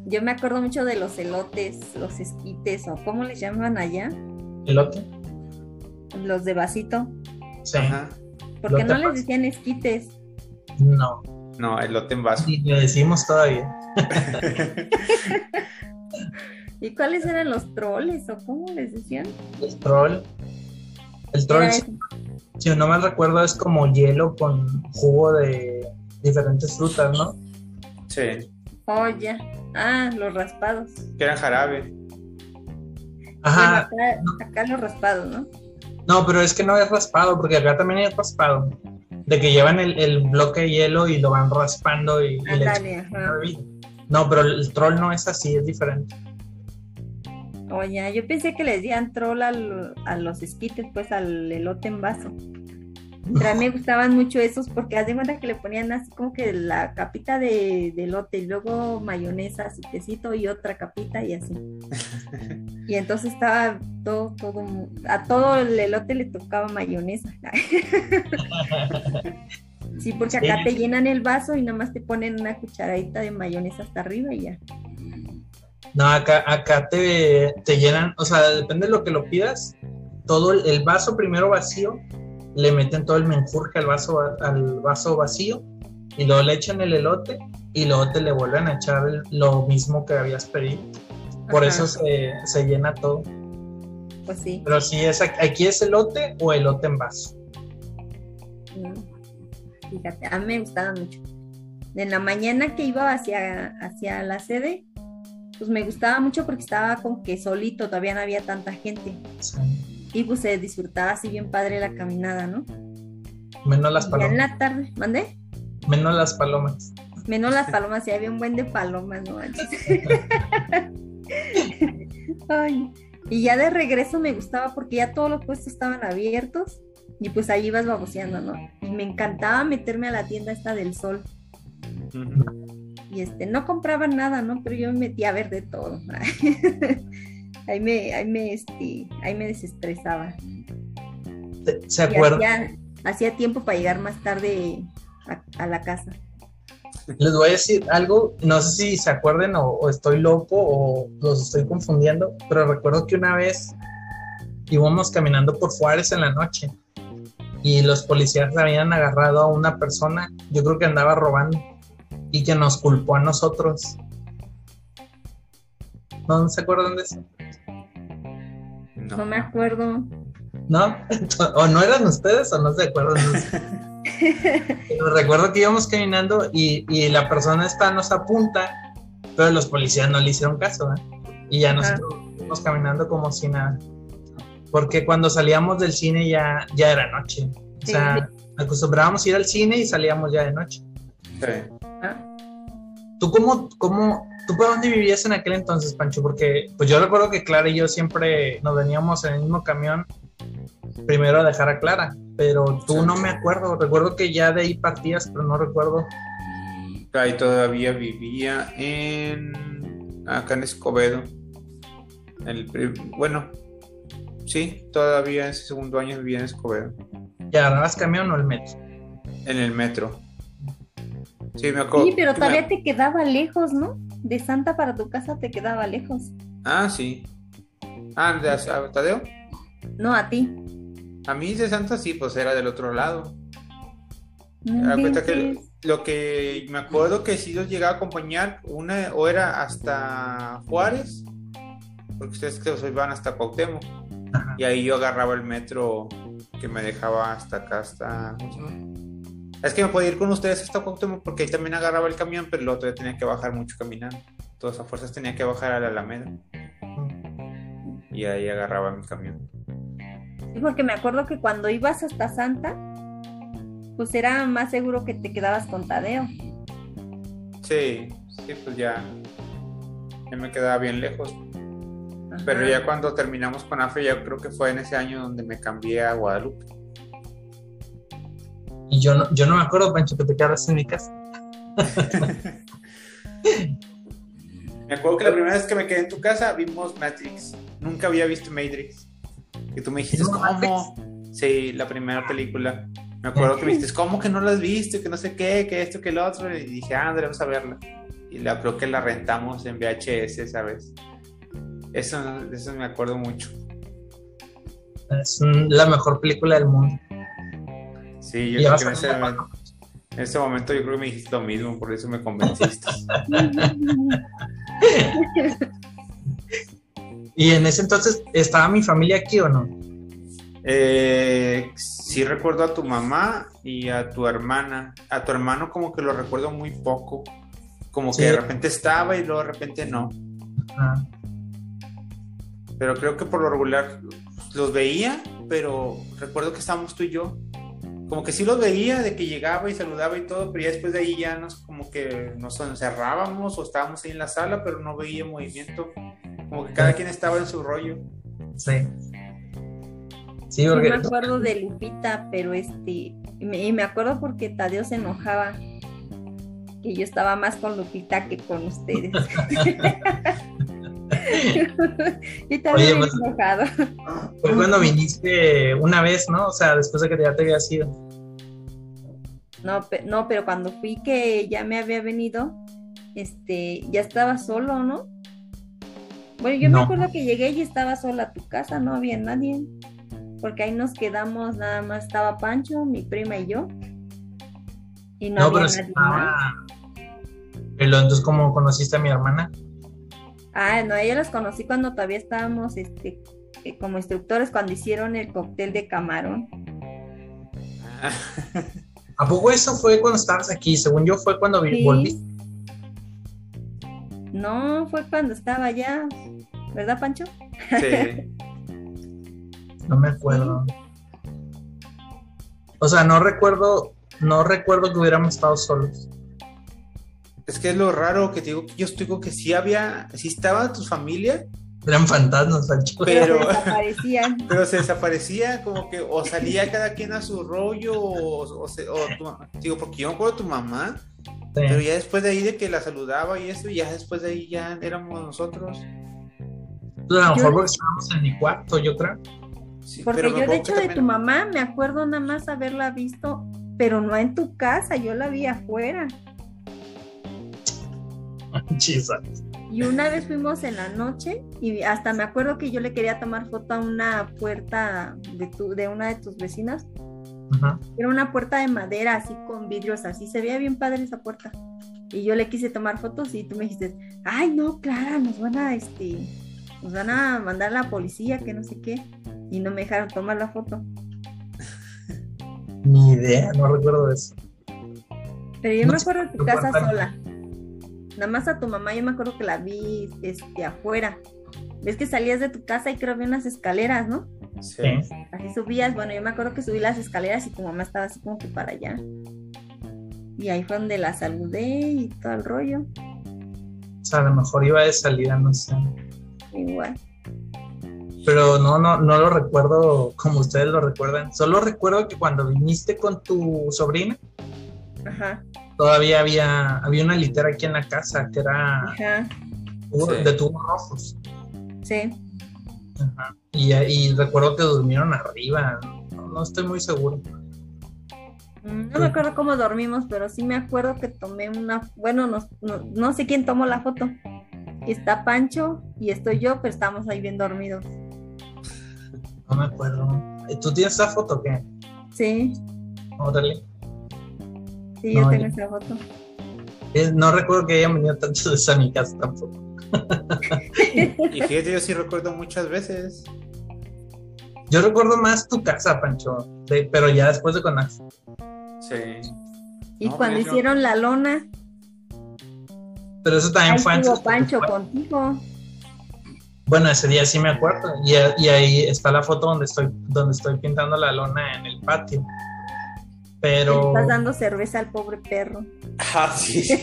Yo me acuerdo mucho de los elotes, los esquites, o cómo les llaman allá, ¿Elote? los de vasito. Sí. Ajá. ¿Por qué Elote no les decían esquites? No, No, elote en vaso. ni le decimos todavía. ¿Y cuáles eran los troles o cómo les decían? El troll. El troll, si no mal recuerdo, es como hielo con jugo de diferentes frutas, ¿no? Sí, Oh, ya. Ah, los raspados. que eran jarabe. Ajá, Bueno, acá, acá los raspados, ¿no? no, pero es que no es raspado, porque acá también hay raspado. De que llevan el, el bloque de hielo y lo van raspando y, y le. No, pero el troll no es así, es diferente. Ya. Yo pensé que les decían troll al- a los esquites, pues al elote en vaso. Pero a mí me gustaban mucho esos porque haz de cuenta que le ponían así como que la capita de, de elote y luego mayonesa, su quesito y otra capita y así. Y entonces estaba todo, todo, a todo el elote le tocaba mayonesa. Sí, porque acá Sí. te llenan el vaso y nada más te ponen una cucharadita de mayonesa hasta arriba y ya. No, acá, acá te, te llenan, o sea, depende de lo que lo pidas, todo el, el vaso primero vacío, le meten todo el menjurje al vaso, va- al vaso vacío y luego le echan el elote y luego te le vuelven a echar el- lo mismo que habías pedido. Por Ajá, eso se, se llena todo. Pues sí. Pero si es aquí es elote o elote en vaso. Mm. Fíjate, a mí me gustaba mucho. En la mañana que iba hacia, hacia la sede, pues me gustaba mucho porque estaba como que solito, todavía no había tanta gente. Sí. Y pues se disfrutaba así bien padre la caminada, ¿no? Menos las Y ya en palomas. la tarde, ¿mandé? Menos las palomas. Menos las palomas, sí había un buen de palomas, ¿no? Ay, y ya de regreso me gustaba porque ya todos los puestos estaban abiertos Y pues ahí ibas baboseando, ¿no? Y me encantaba meterme a la tienda esta del sol. Y este, no compraba nada, ¿no? Pero yo me metía a ver de todo. ahí me, ahí me, este, ahí me desestresaba. ¿Se acuerdan? Hacía, hacía, tiempo para llegar más tarde a, a, la casa. Les voy a decir algo, no sé si se acuerden o, o estoy loco o los estoy confundiendo, pero recuerdo que una vez íbamos caminando por Juárez en la noche y los policías habían agarrado a una persona, yo creo que andaba robando y que nos culpó a nosotros. ¿No se acuerdan de eso? No, no me acuerdo. ¿No? ¿O no eran ustedes o no se acuerdan? pero recuerdo que íbamos caminando y, y, la persona esta nos apunta, pero los policías no le hicieron caso. ¿eh? Y ya nosotros íbamos caminando como si nada porque cuando salíamos del cine ya, ya era noche. O sea, acostumbrábamos a ir al cine y salíamos ya de noche. Sí. ¿Tú cómo, cómo, tú por dónde vivías en aquel entonces, Pancho? Porque pues yo recuerdo que Clara y yo siempre nos veníamos en el mismo camión primero a dejar a Clara, pero tú no me acuerdo. Recuerdo que ya de ahí partías, pero no recuerdo. Ahí todavía vivía en acá en Escobedo. El, bueno, Sí, todavía ese segundo año vivía en Escobedo. ¿Y agarrabas camión o el metro? En el metro. Sí, me acuerdo. Sí, pero todavía te quedaba lejos, ¿no? De Santa para tu casa te quedaba lejos. Ah, sí. Ah, ¿de a Tadeo? No, a ti. A mí de Santa sí, pues era del otro lado. Me cuenta que lo que me acuerdo que si los llegaba a acompañar, una o era hasta Juárez, porque ustedes que se iban hasta Cuauhtémoc y ahí yo agarraba el metro que me dejaba hasta acá, hasta... Es que me podía ir con ustedes hasta Cuauhtémoc porque ahí también agarraba el camión, pero el otro ya tenía que bajar mucho caminando. Todas a fuerzas tenía que bajar a la Alameda. Y ahí agarraba mi camión. Sí, porque me acuerdo que cuando ibas hasta Santa, pues era más seguro que te quedabas con Tadeo. Sí, sí, pues ya, ya me quedaba bien lejos. Pero ya cuando terminamos con AFE, ya creo que fue en ese año donde me cambié a Guadalupe. Y yo no, yo no me acuerdo, Pancho, que te quedaras en mi casa. me acuerdo que la primera vez que me quedé en tu casa vimos Matrix. Nunca había visto Matrix. Y tú me dijiste, ¿cómo? Sí, la primera película. Me acuerdo que me dijiste, ¿cómo que no la has visto? Que no sé qué, que esto, que el otro. Y dije, ah, vamos a verla. Y la creo que la rentamos en VHS, ¿sabes? Eso, eso me acuerdo mucho. Es la mejor película del mundo. Sí, yo creo que en ese, momento, en ese, momento, yo creo que me dijiste lo mismo, por eso me convenciste. ¿Y en ese entonces estaba mi familia aquí o no? Eh, sí recuerdo a tu mamá y a tu hermana. A tu hermano como que lo recuerdo muy poco. Como que de repente estaba y luego de repente no. Ajá pero creo que por lo regular los veía, pero recuerdo que estábamos tú y yo. Como que sí los veía, de que llegaba y saludaba y todo, pero ya después de ahí ya nos como que nos encerrábamos o estábamos ahí en la sala, pero no veía movimiento. Como que cada quien estaba en su rollo. Sí. Sí, porque... No me acuerdo de Lupita, pero este, y me, y me acuerdo porque Tadeo se enojaba que yo estaba más con Lupita que con ustedes. y también Oye, pues, enojado. Fue cuando viniste una vez, ¿no? O sea, después de que ya te había ido. No, no, pero cuando fui que ya me había venido, este, ya estaba solo, ¿no? Bueno, yo me acuerdo que llegué y estaba sola a tu casa, no había nadie. Porque ahí nos quedamos, nada más estaba Pancho, mi prima y yo. Y no, había nadie estaba... Pero entonces, ¿cómo conociste a mi hermana? Ah, no, ella los conocí cuando todavía estábamos este, eh, como instructores, cuando hicieron el cóctel de camarón. ¿A poco eso fue cuando estabas aquí? Según yo fue cuando sí. volví. No, fue cuando estaba allá, ¿verdad, Pancho? Sí. no me acuerdo. O sea, no recuerdo, no recuerdo que hubiéramos estado solos. Es que es lo raro que te digo, yo digo que sí había, sí estaba tu familia, Eran fantasmas, Pancho. Pero, Se desaparecían. pero se desaparecía como que o salía cada quien a su rollo o, o se- o tu- digo, porque yo me acuerdo de tu mamá, Sí. pero ya después de ahí de que la saludaba y eso, ya después de ahí ya éramos nosotros. Pues a lo mejor porque estábamos en mi cuarto, yo creo. Sí, Porque yo de hecho que de tu mamá me acuerdo nada más haberla visto, pero no en tu casa, yo la vi afuera. Y una vez fuimos en la noche y hasta me acuerdo que yo le quería tomar foto a una puerta de, tu, de una de tus vecinas. Ajá. Era una puerta de madera así con vidrios así, se veía bien padre esa puerta. Y yo le quise tomar fotos y tú me dijiste, ay no, Clara, nos van a este, nos van a mandar a la policía, que no sé qué. Y no me dejaron tomar la foto. Ni idea, no recuerdo eso. Pero yo No me acuerdo de tu casa sola. Nada más a tu mamá yo me acuerdo que la vi este, afuera. Ves que salías de tu casa y creo que había unas escaleras, ¿no? Sí. Sí. Así subías, bueno, yo me acuerdo que subí las escaleras y tu mamá estaba así como que para allá. Y ahí fue donde la saludé y todo el rollo. O sea, a lo mejor iba de salida, no sé. Igual. Pero no, no, no lo recuerdo como ustedes lo recuerdan. Solo recuerdo que cuando viniste con tu sobrina, Ajá, todavía había, había una litera aquí en la casa que era ajá, tubo- Sí. de tubos rojos. sí. Ajá. Y, y recuerdo que durmieron arriba. No, no estoy muy seguro. Mm, No me acuerdo cómo dormimos, pero sí me acuerdo que tomé una, bueno, no, no, no sé quién tomó la foto. Está Pancho y estoy yo, pero estamos ahí bien dormidos. No me acuerdo. ¿Tú tienes esa foto o qué? Sí, Órale. Sí, yo No, tengo yo- esa foto. No recuerdo que hayan venido tantos a mi casa tampoco. Y fíjate, yo sí recuerdo muchas veces. Yo recuerdo más tu casa, Pancho, de- pero ya después de Conax. Sí. Y No, cuando pues yo- hicieron la lona, Pero eso también ahí fue antes. Pancho fue- contigo. Bueno, ese día sí me acuerdo. Y, y ahí está la foto donde estoy, donde estoy pintando la lona en el patio. Pero estás dando cerveza al pobre perro. Ah, sí.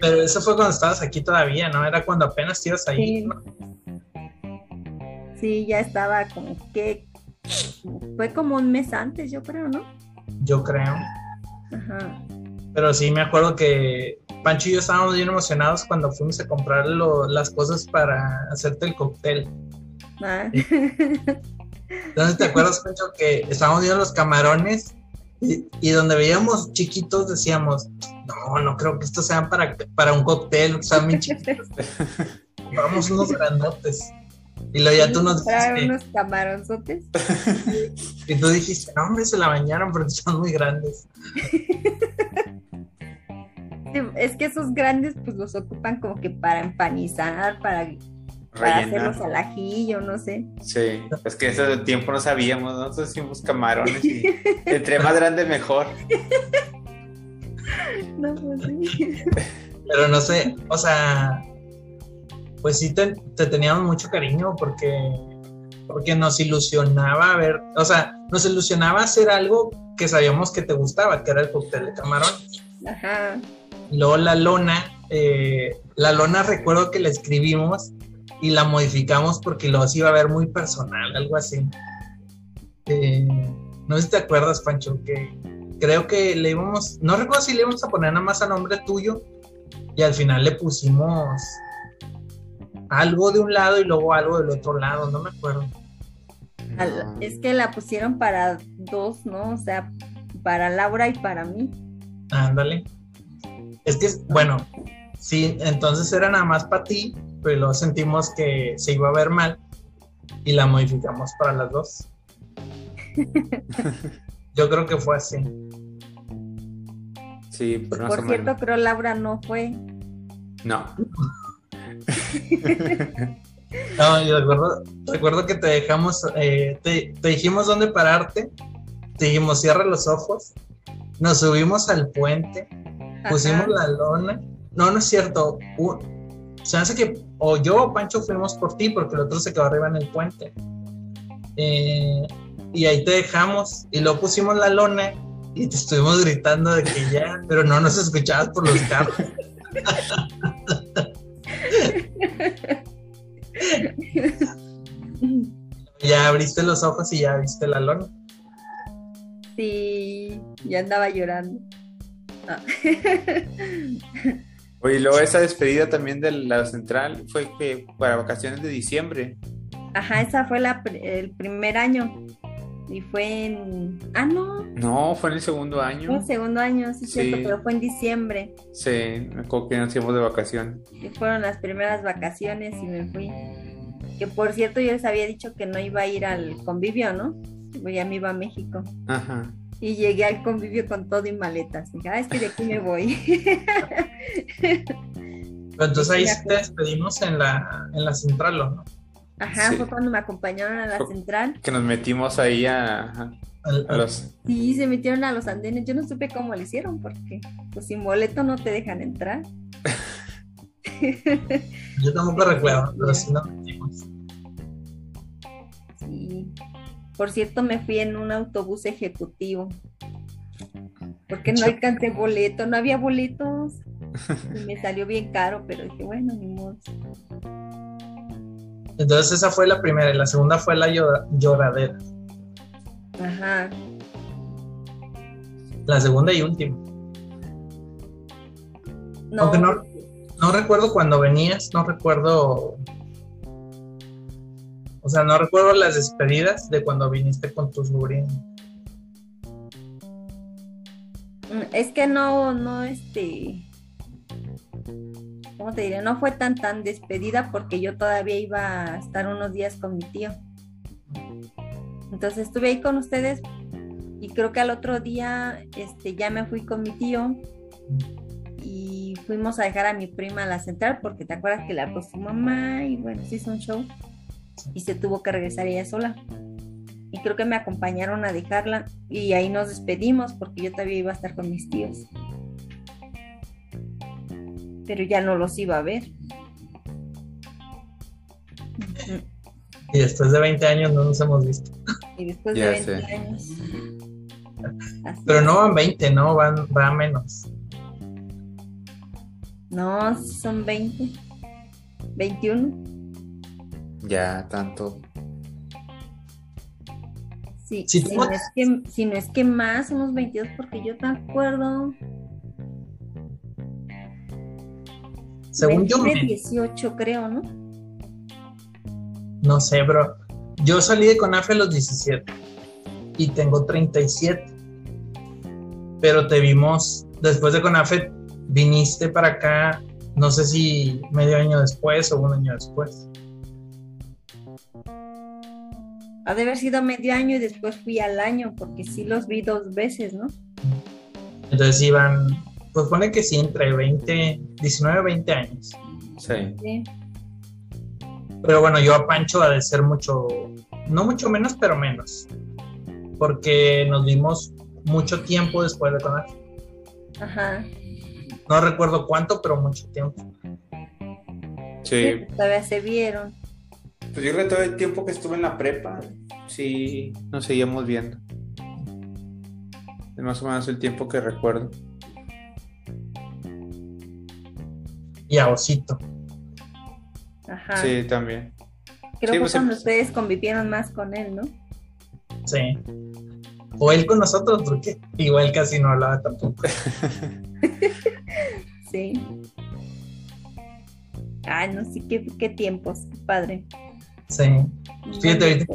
Pero eso fue cuando estabas aquí todavía, ¿no? Era cuando apenas te ibas ahí. Sí. ¿no? Sí, ya estaba como que fue como un mes antes, yo creo, ¿no? Yo creo. Ajá. Pero sí me acuerdo que Pancho y yo estábamos bien emocionados cuando fuimos a comprar lo- las cosas para hacerte el cóctel. Ah. Entonces, ¿te acuerdas, Pancho, que estábamos viendo los camarones y, y donde veíamos chiquitos decíamos, no, no creo que estos sean para, para un cóctel, están bien chiquitos. Vamos unos grandotes. Y luego ya tú nos dijiste, unos camaronzotes. y tú dijiste, no, hombre, se la bañaron porque son muy grandes. Es que esos grandes pues los ocupan como que para empanizar, para, para hacerlos Rellenar. al ajillo, no sé. Sí, es que ese tiempo no sabíamos, nosotros hicimos camarones y entre más grande mejor. No, pues sí. Pero no sé, o sea, pues sí te, te teníamos mucho cariño porque, porque nos ilusionaba ver, o sea, nos ilusionaba hacer algo que sabíamos que te gustaba, que era el cóctel de camarón. Ajá. Luego la lona, eh, la lona recuerdo que la escribimos y la modificamos porque lo iba a ver muy personal, algo así. Eh, no sé si te acuerdas, Pancho, que creo que le íbamos, no recuerdo si le íbamos a poner nada más a nombre tuyo y al final le pusimos algo de un lado y luego algo del otro lado, no me acuerdo. Es que la pusieron para dos, ¿no? O sea, para Laura y para mí. Ándale. Es que, bueno, sí, entonces era nada más para ti, pero luego sentimos que se iba a ver mal y la modificamos para las dos. Yo creo que fue así. Sí, pero Por cierto, menos. creo Laura no fue. No. No, yo recuerdo, recuerdo que te dejamos, eh, te, te dijimos dónde pararte, te dijimos cierra los ojos, nos subimos al puente, pusimos Ajá. la lona. No, no es cierto. Un- se hace que o yo o Pancho fuimos por ti porque el otro se quedó arriba en el puente. Eh, y ahí te dejamos y luego pusimos la lona y te estuvimos gritando de que ya, pero no nos escuchabas por los carros. ya abriste los ojos y ya viste la lona. Sí, ya andaba llorando. Ah. Oye, y luego esa despedida también de la central fue que para vacaciones de diciembre. Ajá, esa fue la, el primer año. Y fue en. Ah, no, No, fue en el segundo fue año. el segundo año, sí, es cierto, Sí. pero fue en diciembre. Sí, me acuerdo que nos íbamos de vacaciones. Y fueron las primeras vacaciones y me fui. Que por cierto, yo les había dicho que no iba a ir al convivio, ¿no? Pues ya me iba a México. Ajá. Y llegué al convivio con todo y maletas. Dije, ah, es que de aquí me voy. Pero entonces ahí Sí, te despedimos en la, en la central, ¿o no? Ajá, Sí. fue cuando me acompañaron a la Fue- central. Que nos metimos ahí a, a- a los... Sí, se metieron a los andenes. Yo no supe cómo lo hicieron porque pues sin boleto no te dejan entrar. Yo tampoco recuerdo, pero sí nos metimos. Sí. Por cierto, me fui en un autobús ejecutivo. Porque no alcancé boleto, no había boletos. Y me salió bien caro, pero dije, bueno, ni modo. Entonces esa fue la primera y la segunda fue la llora- lloradera. Ajá. La segunda y última. No, Aunque no, no recuerdo cuando venías, no recuerdo. O sea, no recuerdo las despedidas de cuando viniste con tus sobrinos. mm, es que no, no, este. ¿Cómo te diré? No fue tan, tan despedida porque yo todavía iba a estar unos días con mi tío. Entonces estuve ahí con ustedes y creo que al otro día este, ya me fui con mi tío y fuimos a dejar a mi prima a la central porque te acuerdas que la su mamá y bueno, se hizo un show y se tuvo que regresar ella sola. Y creo que me acompañaron a dejarla y ahí nos despedimos porque yo todavía iba a estar con mis tíos. Pero ya no los iba a ver. Y después de 20 años no nos hemos visto. Y después Ya de 20 sé. años. Así Pero no van 20, no, van, va menos. No, son 20. 21. Ya, tanto. Sí, si, no es que, si no es que más, unos 22, porque yo te acuerdo. Según yo, de me- 18, creo, ¿no? no sé, bro. Yo salí de CONAFE a los 17 y tengo 37. Pero te vimos, después de CONAFE, viniste para acá, no sé si medio año después o un año después. Ha de haber sido medio año y después fui al año, porque sí los vi dos veces, ¿no? Entonces iban, pues pone que sí, entre 20, 19, 20 años. Sí. Sí. Pero bueno, yo a Pancho ha de ser mucho, no mucho menos, pero menos. Porque nos vimos mucho tiempo después de CONAFE. Ajá. No recuerdo cuánto, pero mucho tiempo. Sí. Todavía se vieron. Pues yo creo que todo el tiempo que estuve en la prepa, sí, nos seguíamos viendo. Es más o menos el tiempo que recuerdo. Y a Osito. Ajá. Sí, también. Creo Sí, que pues, cuando em- ustedes convivieron más con él, ¿no? Sí. O él con nosotros, porque igual casi no hablaba tampoco. Sí. Ay, no sé qué, qué tiempos, padre. Sí. Fíjate, ahorita-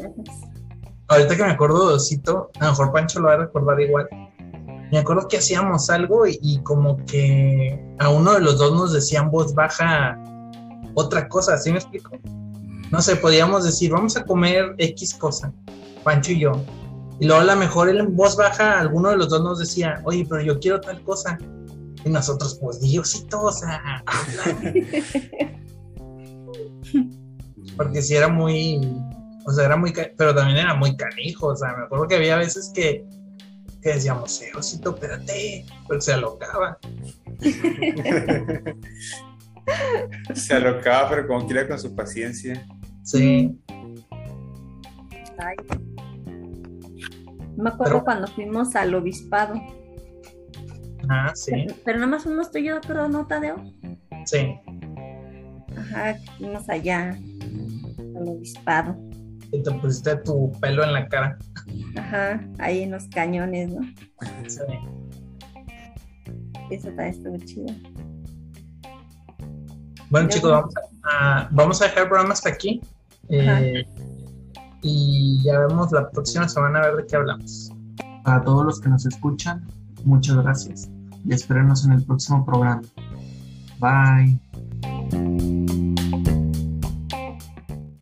Ahorita que me acuerdo de Osito, a lo mejor Pancho lo va a recordar igual. Me acuerdo que hacíamos algo y, y como que a uno de los dos nos decían voz baja otra cosa, ¿sí me explico? No sé, podíamos decir, vamos a comer X cosa, Pancho y yo. Y luego a lo mejor él en voz baja, alguno de los dos nos decía, oye, pero yo quiero tal cosa. Y nosotros, pues, Diosito, o sea, habla. Porque si era muy, o sea, era muy, pero también era muy canijo, o sea, me acuerdo que había veces que, que decíamos, eh, osito, espérate, porque se alocaba. Se alocaba, pero como quiera con su paciencia. Sí, Ay. Me acuerdo Pero- cuando fuimos al obispado. ah, sí, Pero nada más fuimos tú y yo, creo, ¿no, Tadeo? sí. Ajá, fuimos allá al obispado. Y te pusiste tu pelo en la cara. Ajá, ahí en los cañones, ¿no? Sí. Eso también estuvo chido. Bueno, chicos, vamos. a, vamos a dejar el programa hasta aquí. Eh, y ya vemos la próxima semana a ver de qué hablamos. Para todos los que nos escuchan, muchas gracias y espérenos en el próximo programa. Bye.